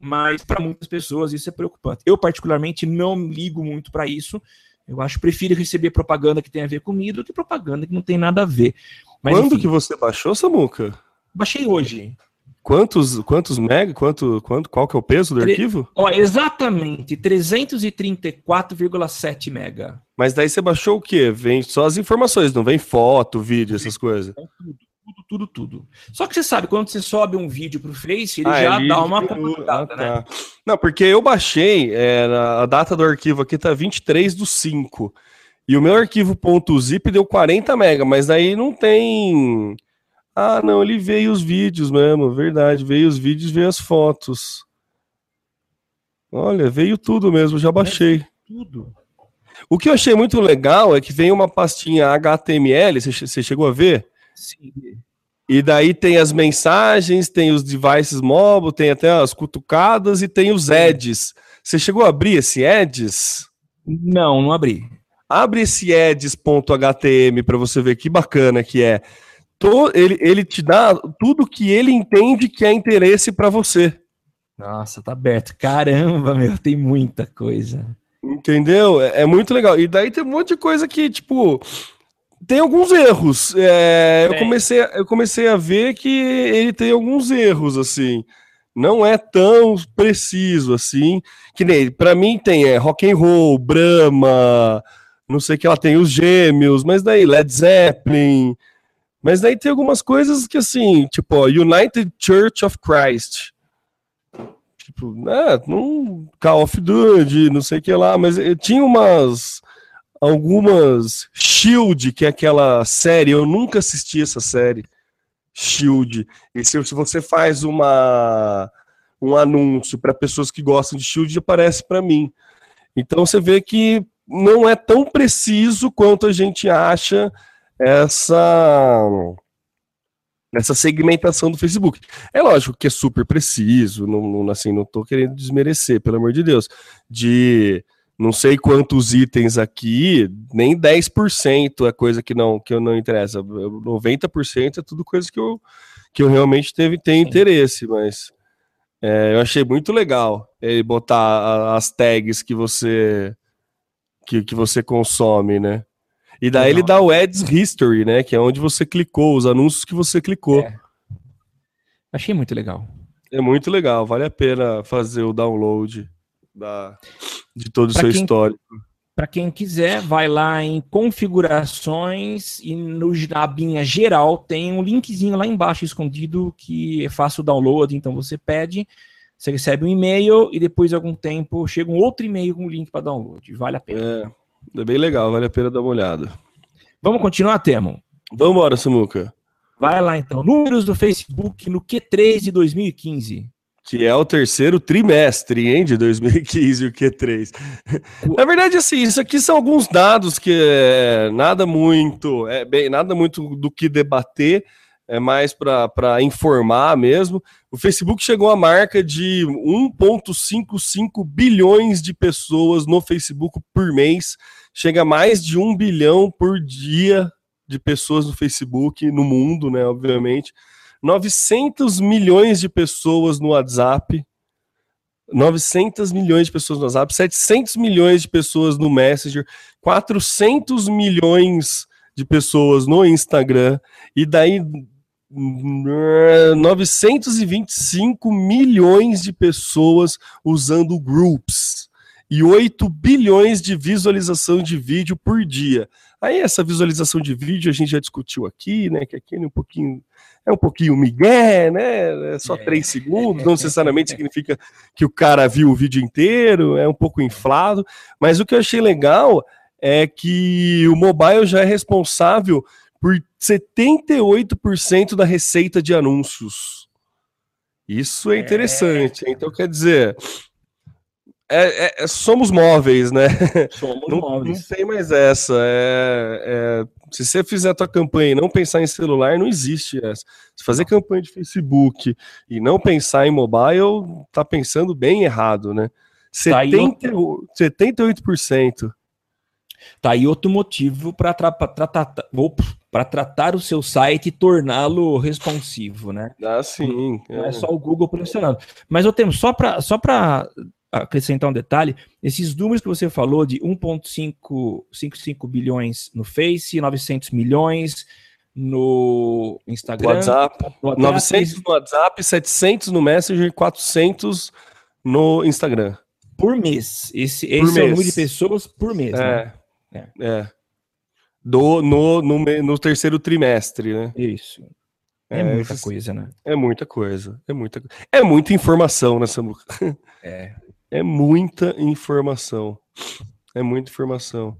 mas para muitas pessoas isso é preocupante. Eu, particularmente, não ligo muito para isso. Eu acho que prefiro receber propaganda que tem a ver comigo do que propaganda que não tem nada a ver. Mas, Quando enfim, que você baixou, Samuca? Baixei hoje. Quantos, quantos mega? Quanto, quanto, qual que é o peso do Tre arquivo? Ó, exatamente, 334,7 mega. Mas daí você baixou o quê? Vem só as informações, não vem foto, vídeo, essas coisas. Tudo, tudo, tudo, tudo. Só que você sabe, quando você sobe um vídeo pro Face, ele ah, já ele... dá uma complicada, ah, né? tá. né? Não, porque eu baixei, é, a data do arquivo aqui tá 23 do 5. E o meu arquivo .zip deu 40 mega, mas daí não tem ah, não, ele veio os vídeos mesmo, verdade. Veio os vídeos, veio as fotos. Olha, veio tudo mesmo, já baixei. Tudo. O que eu achei muito legal é que vem uma pastinha HTML, você chegou a ver? Sim. E daí tem as mensagens, tem os devices mobile, tem até as cutucadas e tem os ads. Você chegou a abrir esse ads? Não, não abri. Abre esse ads.htm para você ver que bacana que é ele, ele te dá tudo que ele entende que é interesse para você. Nossa, tá aberto. Caramba, meu, tem muita coisa. Entendeu? É, é, muito legal. E daí tem um monte de coisa que, tipo, tem alguns erros. É. Eu, comecei, eu comecei a ver que ele tem alguns erros, assim. Não é tão preciso assim. Que nem, pra mim tem é, rock and roll, Brahma, não sei o que ela tem, os gêmeos, mas daí Led Zeppelin. Mas daí tem algumas coisas que, assim, tipo, ó, United Church of Christ. Tipo, né, não, Call of Duty, não sei o que lá, mas eh, tinha umas. Algumas. Shield, que é aquela série, eu nunca assisti essa série. Shield. E se, se você faz uma, um anúncio para pessoas que gostam de Shield, aparece para mim. Então você vê que não é tão preciso quanto a gente acha essa essa segmentação do Facebook. É lógico que é super preciso, não, não, assim, não tô querendo desmerecer, pelo amor de Deus, de não sei quantos itens aqui, nem 10% é coisa que não que eu não interessa. 90% é tudo coisa que eu, que eu realmente teve, tenho interesse, mas é, eu achei muito legal ele botar as tags que você que, que você consome, né? E daí ele dá o Ads History, né? Que é onde você clicou, os anúncios que você clicou. É. Achei muito legal. É muito legal, vale a pena fazer o download da, de todo o seu quem, histórico. Para quem quiser, vai lá em configurações e no, na abinha geral tem um linkzinho lá embaixo escondido que é fácil o download, então você pede, você recebe um e-mail e depois de algum tempo chega um outro e-mail com o link para download. Vale a pena. É. É bem legal, vale a pena dar uma olhada. Vamos continuar, Temo? Vamos embora, Samuca. Vai lá então. Números do Facebook no Q3 de 2015. Que é o terceiro trimestre, hein, de 2015, o Q3. Na verdade, assim, isso aqui são alguns dados que é nada muito, é bem, nada muito do que debater, é mais para informar mesmo. O Facebook chegou à marca de 1,55 bilhões de pessoas no Facebook por mês. Chega a mais de um bilhão por dia de pessoas no Facebook, no mundo, né? Obviamente. 900 milhões de pessoas no WhatsApp. 900 milhões de pessoas no WhatsApp, 700 milhões de pessoas no Messenger, 400 milhões de pessoas no Instagram, e daí 925 milhões de pessoas usando groups e 8 bilhões de visualização de vídeo por dia. Aí essa visualização de vídeo a gente já discutiu aqui, né? Que aqui é um pouquinho é um pouquinho migué, né? É só é. 3 segundos, não necessariamente significa que o cara viu o vídeo inteiro, é um pouco inflado. Mas o que eu achei legal é que o mobile já é responsável por 78% da receita de anúncios. Isso é interessante. É. Então, quer dizer, é, é, somos móveis, né? Somos Não, móveis. não tem mais essa. É, é, se você fizer a tua campanha e não pensar em celular, não existe essa. Se fazer campanha de Facebook e não pensar em mobile, tá pensando bem errado, né? Tá aí 70, 78%. Tá aí outro motivo para para tratar o seu site e torná-lo responsivo, né? Ah, sim. Não é só o Google pressionando. Mas eu tenho só para só para acrescentar um detalhe, esses números que você falou de 1.55 bilhões no Face, 900 milhões no Instagram, WhatsApp, no WhatsApp, 900 no WhatsApp, 700 no Messenger, 400 no Instagram. por mês. Esse, Por esse é o mês. número de pessoas por mês, né? É. É. É. Do, no, no, no terceiro trimestre, né? Isso. É, É, muita coisa, né? É muita coisa. É muita, é muita informação nessa Samuca. É. É muita informação. É muita informação.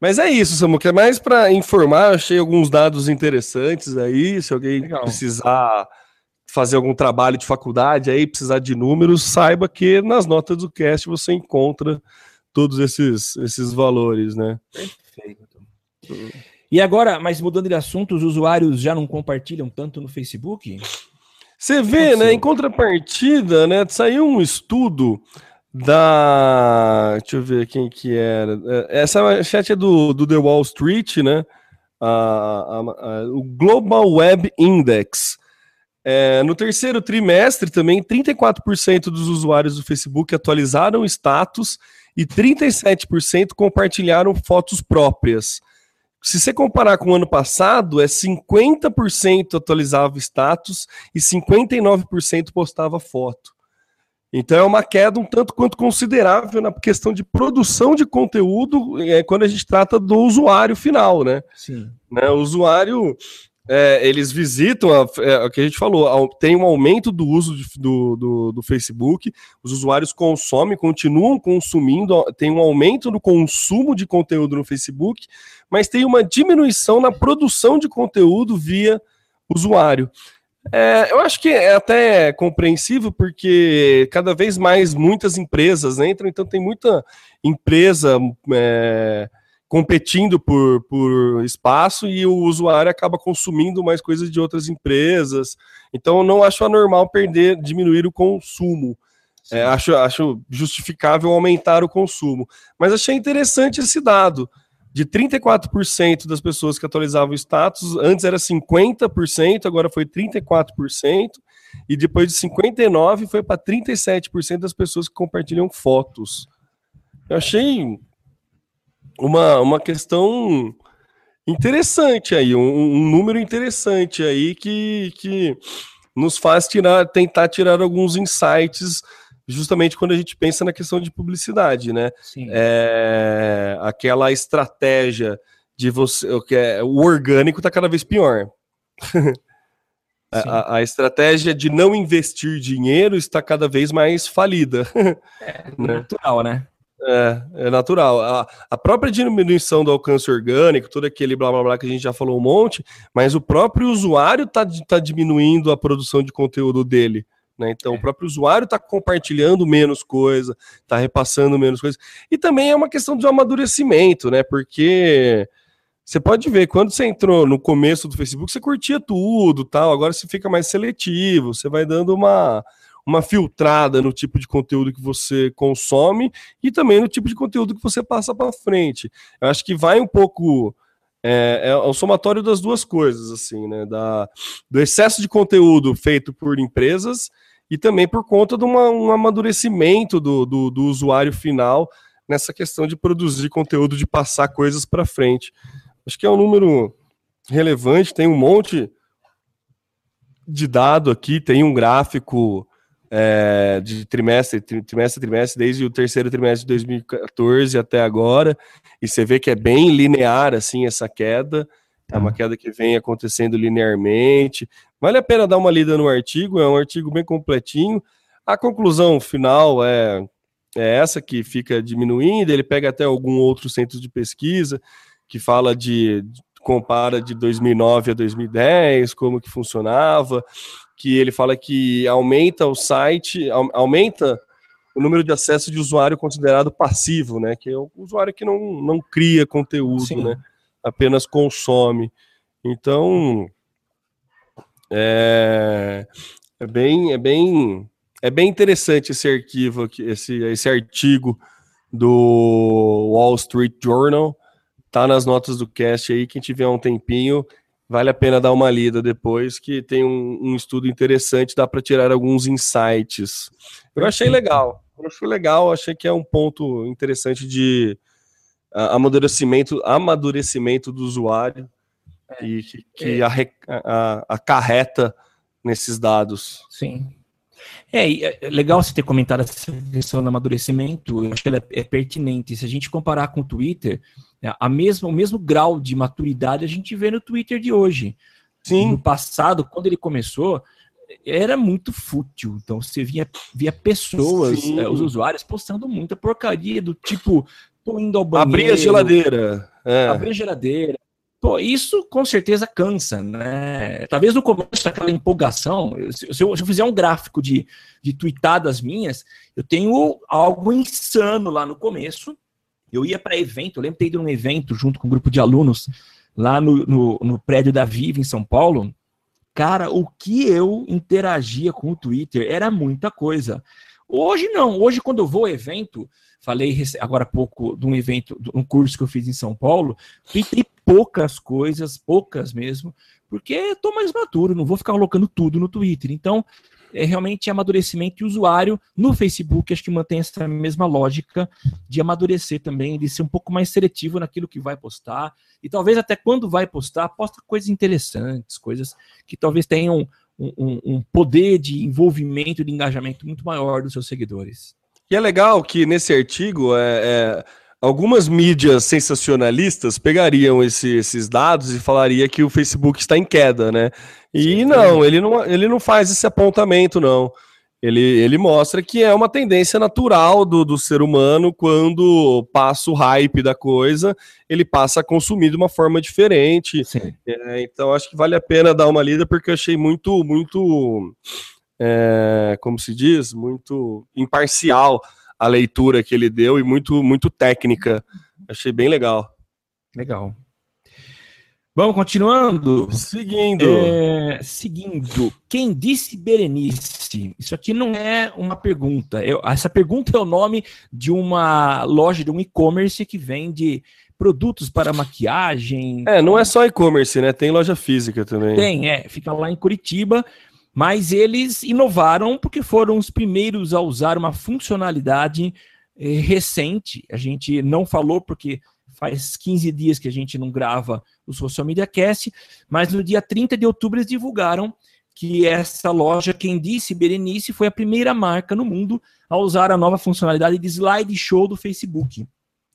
Mas é isso, Samuca. É mais para informar, achei alguns dados interessantes aí. Se alguém Legal. precisar fazer algum trabalho de faculdade aí, precisar de números, saiba que nas notas do cast você encontra todos esses, esses valores, né? E agora, mas mudando de assunto, os usuários já não compartilham tanto no Facebook? Você vê, né? Em contrapartida, né? Saiu um estudo da. Deixa eu ver quem que era. É, Essa chat é do, do The Wall Street, né? A- a- a- o Global Web Index. É, no terceiro trimestre também, 34% dos usuários do Facebook atualizaram status e 37% compartilharam fotos próprias. Se você comparar com o ano passado, é 50% atualizava status e 59% postava foto. Então é uma queda um tanto quanto considerável na questão de produção de conteúdo é, quando a gente trata do usuário final, né? Sim. né? O usuário, é, eles visitam, a, é, o que a gente falou, ao- tem um aumento do uso de- do, do, do Facebook, os usuários consomem, continuam consumindo, tem um aumento no consumo de conteúdo no Facebook, mas tem uma diminuição na produção de conteúdo via usuário. É, eu acho que é até compreensível, porque cada vez mais muitas empresas entram, então tem muita empresa é, competindo por, por espaço e o usuário acaba consumindo mais coisas de outras empresas. Então eu não acho anormal perder, diminuir o consumo. É, acho, acho justificável aumentar o consumo. Mas achei interessante esse dado. De 34% das pessoas que atualizavam o status, antes era 50%, agora foi 34%, e depois de 59% foi para 37% das pessoas que compartilham fotos. Eu achei uma, uma questão interessante aí, um, um número interessante aí que, que nos faz tirar, tentar tirar alguns insights justamente quando a gente pensa na questão de publicidade, né? Sim. É, aquela estratégia de você, o que é o orgânico está cada vez pior. A- a, estratégia de não investir dinheiro está cada vez mais falida. né? Natural, né? É, é natural. A, a própria diminuição do alcance orgânico, todo aquele blá blá blá que a gente já falou um monte, mas o próprio usuário está tá diminuindo a produção de conteúdo dele. Né? Então, o próprio usuário está compartilhando menos coisa, está repassando menos coisa. E também é uma questão de amadurecimento, né? Porque você pode ver, quando você entrou no começo do Facebook, você curtia tudo, tal. Agora você fica mais seletivo, você vai dando uma, uma filtrada no tipo de conteúdo que você consome e também no tipo de conteúdo que você passa para frente. Eu acho que vai um pouco é, é o somatório das duas coisas, assim, né? Da, do excesso de conteúdo feito por empresas e também por conta de uma, um amadurecimento do, do, do usuário final nessa questão de produzir conteúdo, de passar coisas para frente. Acho que é um número relevante, tem um monte de dado aqui, tem um gráfico é, de trimestre, tri- trimestre, a trimestre, desde o terceiro trimestre de 2014 até agora, e você vê que é bem linear, assim, essa queda, é uma queda que vem acontecendo linearmente, vale a pena dar uma lida no artigo, é um artigo bem completinho, a conclusão final é, é essa que fica diminuindo, ele pega até algum outro centro de pesquisa, que fala de, compara de 2009 a 2010, como que funcionava, que ele fala que aumenta o site, au- aumenta o número de acesso de usuário considerado passivo, né? Que é o usuário que não, não cria conteúdo, Sim. né? Apenas consome. Então, é, é bem, é bem, é bem interessante esse arquivo, aqui, esse, esse artigo do Wall Street Journal. Tá nas notas do cast aí. Quem tiver um tempinho, vale a pena dar uma lida depois, que tem um, um estudo interessante, dá para tirar alguns insights. Eu achei legal. Eu achei legal, achei que é um ponto interessante de amadurecimento, amadurecimento do usuário é. e que, que é. acarreta nesses dados. Sim. É, é legal você ter comentado essa questão do amadurecimento, eu acho que ela é, é pertinente. Se a gente comparar com o Twitter, é, a mesma, o mesmo grau de maturidade a gente vê no Twitter de hoje. Sim. No passado, quando ele começou, era muito fútil. Então você via, via pessoas, é, os usuários, postando muita porcaria do tipo, tô indo ao banheiro. Abrir a geladeira. É. Abrir a geladeira. Pô, isso com certeza cansa, né? Talvez no começo aquela empolgação, se, eu, se eu, fizer um gráfico de, de tweetadas minhas, eu tenho algo insano lá no começo. Eu ia para evento, eu lembro de ter ido num evento junto com um grupo de alunos lá no, no, no prédio da Viva, em São Paulo. Cara, o que eu interagia com o Twitter era muita coisa. Hoje não, hoje quando eu vou ao evento, falei agora há pouco de um evento, de um curso que eu fiz em São Paulo, tuitei poucas coisas, poucas mesmo, porque estou mais maduro, não vou ficar colocando tudo no Twitter. Então, é realmente amadurecimento e usuário no Facebook, acho que mantém essa mesma lógica de amadurecer também, de ser um pouco mais seletivo naquilo que vai postar, e talvez até quando vai postar, posta coisas interessantes, coisas que talvez tenham um, um, poder de envolvimento, de engajamento muito maior dos seus seguidores. E é legal que nesse artigo é, é algumas mídias sensacionalistas pegariam esse, esses dados e falaria que o Facebook está em queda, né? E Sim, não, ele não, ele não faz esse apontamento, não. Ele, ele mostra que é uma tendência natural do, do ser humano quando passa o hype da coisa, ele passa a consumir de uma forma diferente. É, então acho que vale a pena dar uma lida porque eu achei muito, muito, é, como se diz, muito imparcial a leitura que ele deu e muito, muito técnica. Achei bem legal. Legal. Vamos continuando? Seguindo. É, seguindo. Quem disse Berenice? Isso aqui não é uma pergunta. Eu, essa pergunta é o nome de uma loja, de um e-commerce que vende produtos para maquiagem. É, não é só e-commerce, né? Tem loja física também. Tem, é. Fica lá em Curitiba. Mas eles inovaram porque foram os primeiros a usar uma funcionalidade eh, recente. A gente não falou porque faz 15 dias que a gente não grava o Social Media Cast, mas no dia 30 de outubro eles divulgaram que essa loja, quem disse Berenice, foi a primeira marca no mundo a usar a nova funcionalidade de slideshow do Facebook.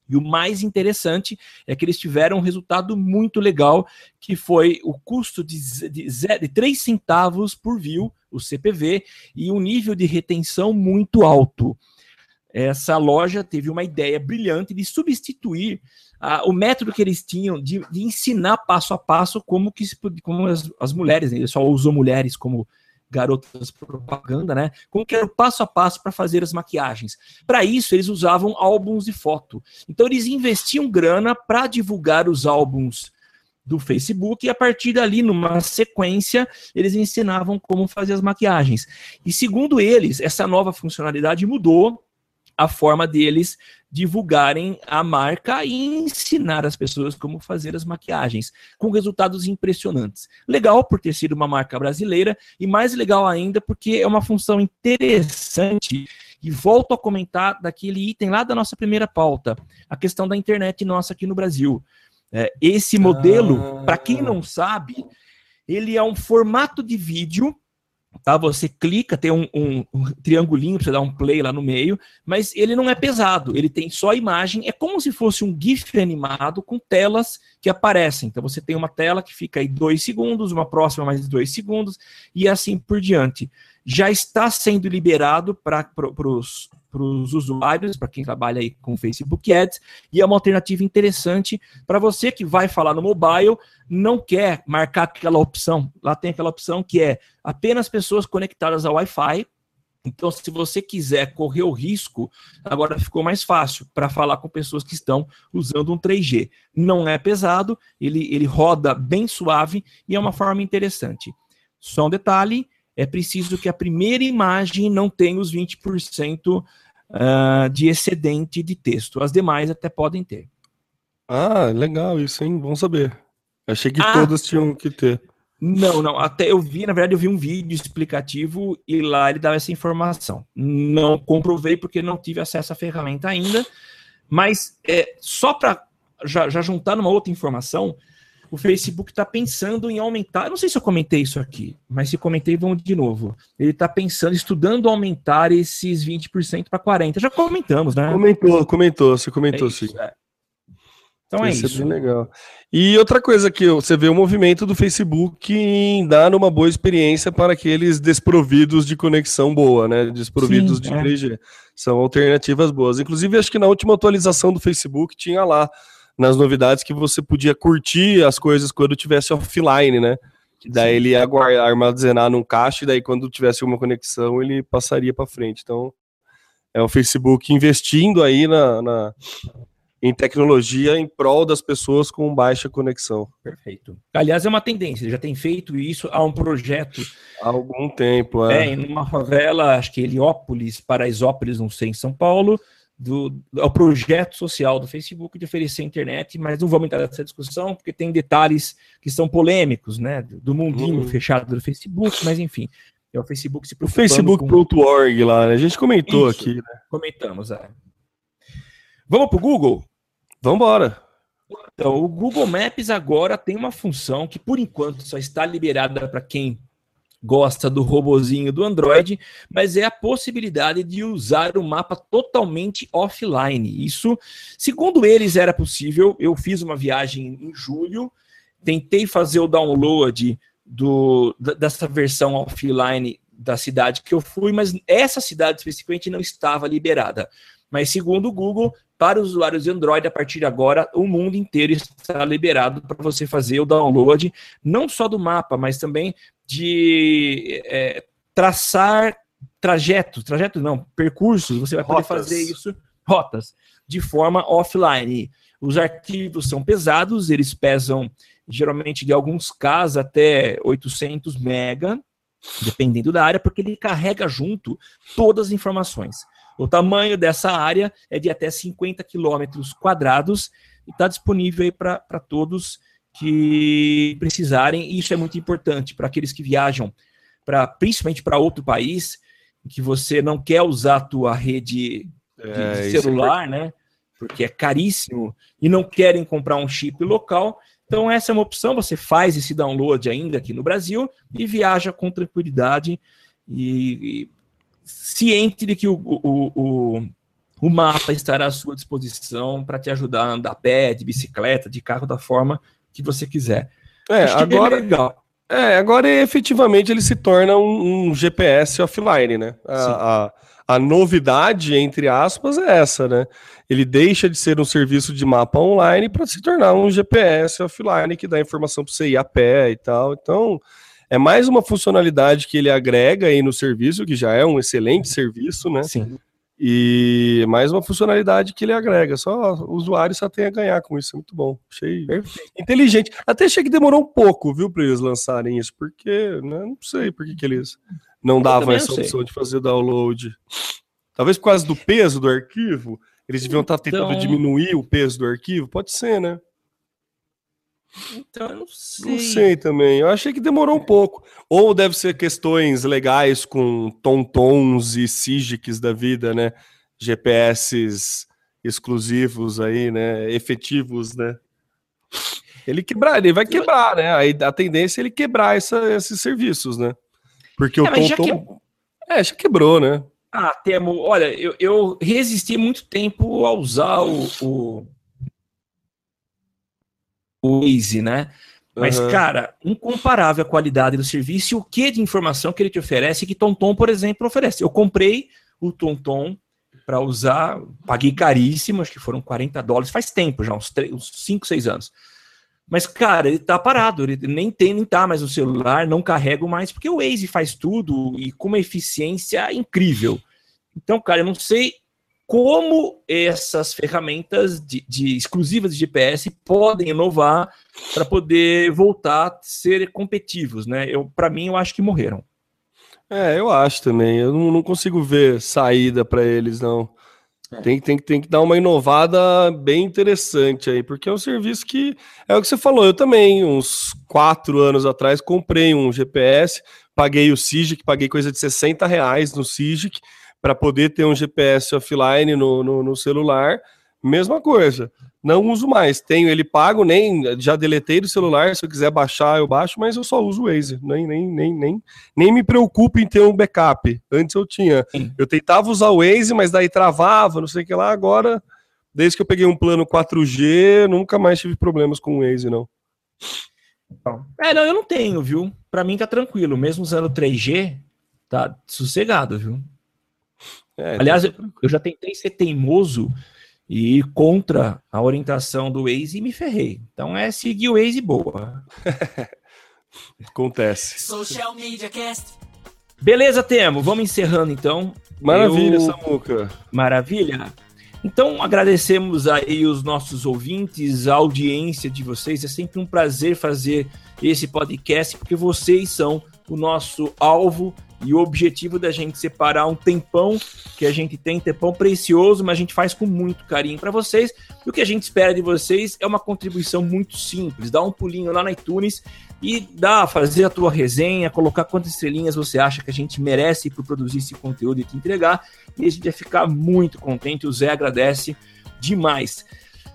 E o mais interessante é que eles tiveram um resultado muito legal, que foi o custo de, de, de 3 centavos por view, o CPV, e um nível de retenção muito alto. Essa loja teve uma ideia brilhante de substituir ah, o método que eles tinham de, de, ensinar passo a passo como que como as, as mulheres, né? ele só usou mulheres como garotas propaganda, né? Como que era o passo a passo para fazer as maquiagens. Para isso, eles usavam álbuns de foto. Então, eles investiam grana para divulgar os álbuns do Facebook e a partir dali, numa sequência, eles ensinavam como fazer as maquiagens. E segundo eles, essa nova funcionalidade mudou a forma deles divulgarem a marca e ensinar as pessoas como fazer as maquiagens, com resultados impressionantes. Legal por ter sido uma marca brasileira e mais legal ainda porque é uma função interessante e volto a comentar daquele item lá da nossa primeira pauta, a questão da internet nossa aqui no Brasil. É, esse modelo, ah. para quem não sabe, ele é um formato de vídeo tá? Você clica, tem um, um, um triangulinho para você dar um play lá no meio, mas ele não é pesado, ele tem só imagem, é como se fosse um GIF animado com telas que aparecem. Então você tem uma tela que fica aí dois segundos, uma próxima mais dois segundos, e assim por diante. Já está sendo liberado para os usuários, para quem trabalha aí com Facebook Ads, e é uma alternativa interessante para você que vai falar no mobile, não quer marcar aquela opção. Lá tem aquela opção que é apenas pessoas conectadas ao Wi-Fi, Então, se você quiser correr o risco, agora ficou mais fácil para falar com pessoas que estão usando um 3G. Não é pesado, ele, ele roda bem suave e é uma forma interessante. Só um detalhe: é preciso que a primeira imagem não tenha os 20% uh, ah, de excedente de texto. As demais até podem ter. Ah, legal isso, hein? Bom saber. Achei que ah, todas tinham que ter. Não, não. Até eu vi, na verdade, eu vi um vídeo explicativo e lá ele dava essa informação. Não comprovei porque não tive acesso à ferramenta ainda, mas é, só para já, já juntar numa outra informação, o Facebook está pensando em aumentar. Eu não sei se eu comentei isso aqui, mas se comentei, vamos de novo. Ele está pensando, estudando aumentar esses 20% para 40%. Já comentamos, né? Comentou, comentou, você comentou é isso, sim. É. Então é isso. legal. E outra coisa que você vê o movimento do Facebook em dar uma boa experiência para aqueles desprovidos de conexão boa, né? Desprovidos Sim, de é. 3G. São alternativas boas. Inclusive, acho que na última atualização do Facebook tinha lá nas novidades que você podia curtir as coisas quando tivesse offline, né? Daí ele ia armazenar num caixa e daí quando tivesse uma conexão ele passaria para frente. Então é o Facebook investindo aí na, na em tecnologia em prol das pessoas com baixa conexão. Perfeito. Aliás, é uma tendência, ele já tem feito isso há um projeto. Há algum tempo, é. é em uma favela, acho que Heliópolis, Paraisópolis, não sei, em São Paulo, do, ao projeto social do Facebook de oferecer internet, mas não vamos entrar nessa discussão, porque tem detalhes que são polêmicos, né? Do, mundinho uhum. fechado do Facebook, mas enfim. É o Facebook se O Facebook.org com... lá, né? A gente comentou Isso, aqui, né? Comentamos, é. Vamos para o Google? Vamos embora. Então, o Google Maps agora tem uma função que, por enquanto, só está liberada para quem gosta do robozinho do Android, mas é a possibilidade de usar o mapa totalmente offline. Isso, segundo eles, era possível. Eu fiz uma viagem em julho, tentei fazer o download do, dessa versão offline da cidade que eu fui, mas essa cidade especificamente não estava liberada. Mas segundo o Google, para os usuários de Android, a partir de agora, o mundo inteiro está liberado para você fazer o download, não só do mapa, mas também de é, traçar trajetos, trajetos não, percursos, você vai poder rotas. fazer isso, rotas, de forma offline. Os arquivos são pesados, eles pesam geralmente de alguns casos até 800 mega, dependendo da área, porque ele carrega junto todas as informações. O tamanho dessa área é de até 50 quilômetros quadrados e está disponível aí para todos que precisarem. E isso é muito importante para aqueles que viajam, pra, principalmente para outro país, que você não quer usar a tua rede de, é, de celular, é né? Porque é caríssimo e não querem comprar um chip local. Então, essa é uma opção. Você faz esse download ainda aqui no Brasil e viaja com tranquilidade. E, e ciente de que o, o, o, o mapa estará à sua disposição para te ajudar a andar a pé, de bicicleta, de carro, da forma que você quiser. É, agora, é legal. É, agora efetivamente ele se torna um, um GPS offline, né? A, a, a, novidade, entre aspas, é essa, né? Ele deixa de ser um serviço de mapa online para se tornar um GPS offline que dá informação para você ir a pé e tal. Então, é mais uma funcionalidade que ele agrega aí no serviço, que já é um excelente serviço, né? Sim. E mais uma funcionalidade que ele agrega. Só o usuário só tem a ganhar com isso. É muito bom. Achei Perfeito. inteligente. Até achei que demorou um pouco, viu, para eles lançarem isso, porque né, não sei por que, que eles não davam essa opção de fazer download. Talvez por causa do peso do arquivo. Eles deviam estar tentando então... diminuir o peso do arquivo. Pode ser, né? Então, eu não sei. Não sei também. Eu achei que demorou um pouco. Ou deve ser questões legais com tontons e SIGICs da vida, né? GPS exclusivos aí, né? Efetivos, né? Ele quebrar, ele vai quebrar, né? Aí a tendência é ele quebrar essa, esses serviços, né? Porque é, o tonton... Já que... É, já quebrou, né? Ah, Temo, olha, eu, eu resisti muito tempo a usar o, o o Easy, né? Mas, uhum. cara, incomparável a qualidade do serviço e o que de informação que ele te oferece que TomTom, por exemplo, oferece. Eu comprei o TomTom para usar, paguei caríssimo, acho que foram 40 dólares, faz tempo já, uns, 3, uns 5, 6 anos. Mas, cara, ele tá parado, ele nem tem, nem tá mais no celular, não carrego mais, porque o Waze faz tudo e com uma eficiência incrível. Então, cara, eu não sei como essas ferramentas de, de exclusivas de GPS podem inovar para poder voltar a ser competitivos, né? Eu, para mim, eu acho que morreram. É, eu acho também. Eu não, não consigo ver saída para eles, não. É. Tem, tem, tem que dar uma inovada bem interessante aí, porque é um serviço que é o que você falou. Eu também, uns quatro anos atrás, comprei um GPS, paguei o Sigic, paguei coisa de 60 reais no Sigic para poder ter um GPS offline no, no, no celular. Mesma coisa não uso mais. Tenho ele pago, nem já deletei do celular. Se eu quiser baixar, eu baixo, mas eu só uso o Waze. Nem, nem, nem, nem, nem me preocupo em ter um backup. Antes eu tinha. Eu tentava usar o Waze, mas daí travava, não sei o que lá. Agora, desde que eu peguei um plano 4G, nunca mais tive problemas com o Waze, não. É, não, eu não tenho, viu? Para mim tá tranquilo. Mesmo usando 3G, tá sossegado, viu? É, Aliás, tá eu, eu já tentei ser teimoso e ir contra a orientação do Waze e me ferrei. Então é seguir o Waze boa. Acontece. Social Media Cast. Beleza, Temo. Vamos encerrando então. Maravilha, Eu... Samuca. Maravilha. Então agradecemos aí os nossos ouvintes, a audiência de vocês. É sempre um prazer fazer esse podcast, porque vocês são o nosso alvo e o objetivo da gente separar um tempão que a gente tem, tempão precioso, mas a gente faz com muito carinho para vocês. E o que a gente espera de vocês é uma contribuição muito simples. Dá um pulinho lá na iTunes e dá, fazer a tua resenha, colocar quantas estrelinhas você acha que a gente merece por produzir esse conteúdo e te entregar. E a gente vai ficar muito contente. O Zé agradece demais.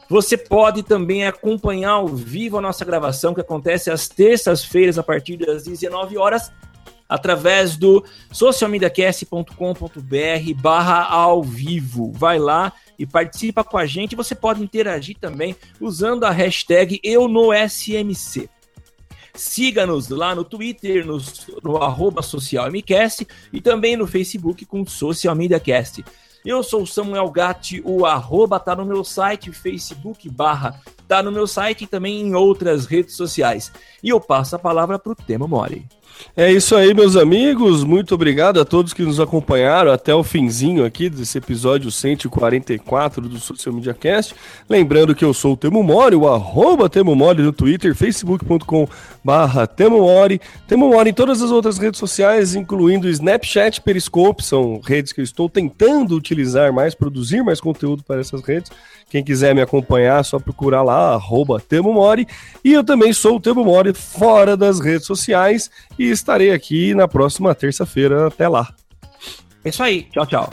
Você pode também acompanhar ao vivo a nossa gravação, que acontece às terças-feiras, a partir das 19 horas, através do socialmediacast.com.br barra ao vivo. Vai lá e participa com a gente. Você pode interagir também usando a hashtag EuNoSMC. Siga-nos lá no Twitter, no, no arroba socialmcast e também no Facebook com Social Media Cast. Eu sou Samuel Gatti, o arroba tá no meu site, Facebook barra tá no meu site e também em outras redes sociais. E eu passo a palavra para o Temo Mori. É isso aí, meus amigos. Muito obrigado a todos que nos acompanharam até o finzinho aqui desse episódio 144 do Social Media Cast. Lembrando que eu sou o Temo Mori, o arroba Temo Mori no Twitter, facebook.com barra Temo Mori. Temo Mori em todas as outras redes sociais, incluindo Snapchat, Periscope, são redes que eu estou tentando utilizar mais, produzir mais conteúdo para essas redes. Quem quiser me acompanhar, é só procurar lá, arroba Temo Mori. E eu também sou o Temo Mori fora das redes sociais e estarei aqui na próxima terça-feira. Até lá. É isso aí. Tchau, tchau.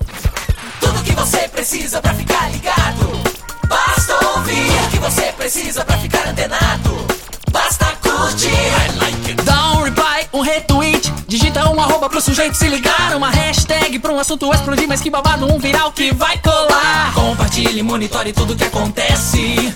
Tudo que você precisa para ficar ligado. Basta ouvir o que você precisa para ficar antenado. Basta curtir. I like it. Dá um reply, um retweet. Digita um arroba pro sujeito se ligar. Uma hashtag pra um assunto explodir. Mas que babado, um viral que vai colar. Compartilhe, monitore tudo que acontece.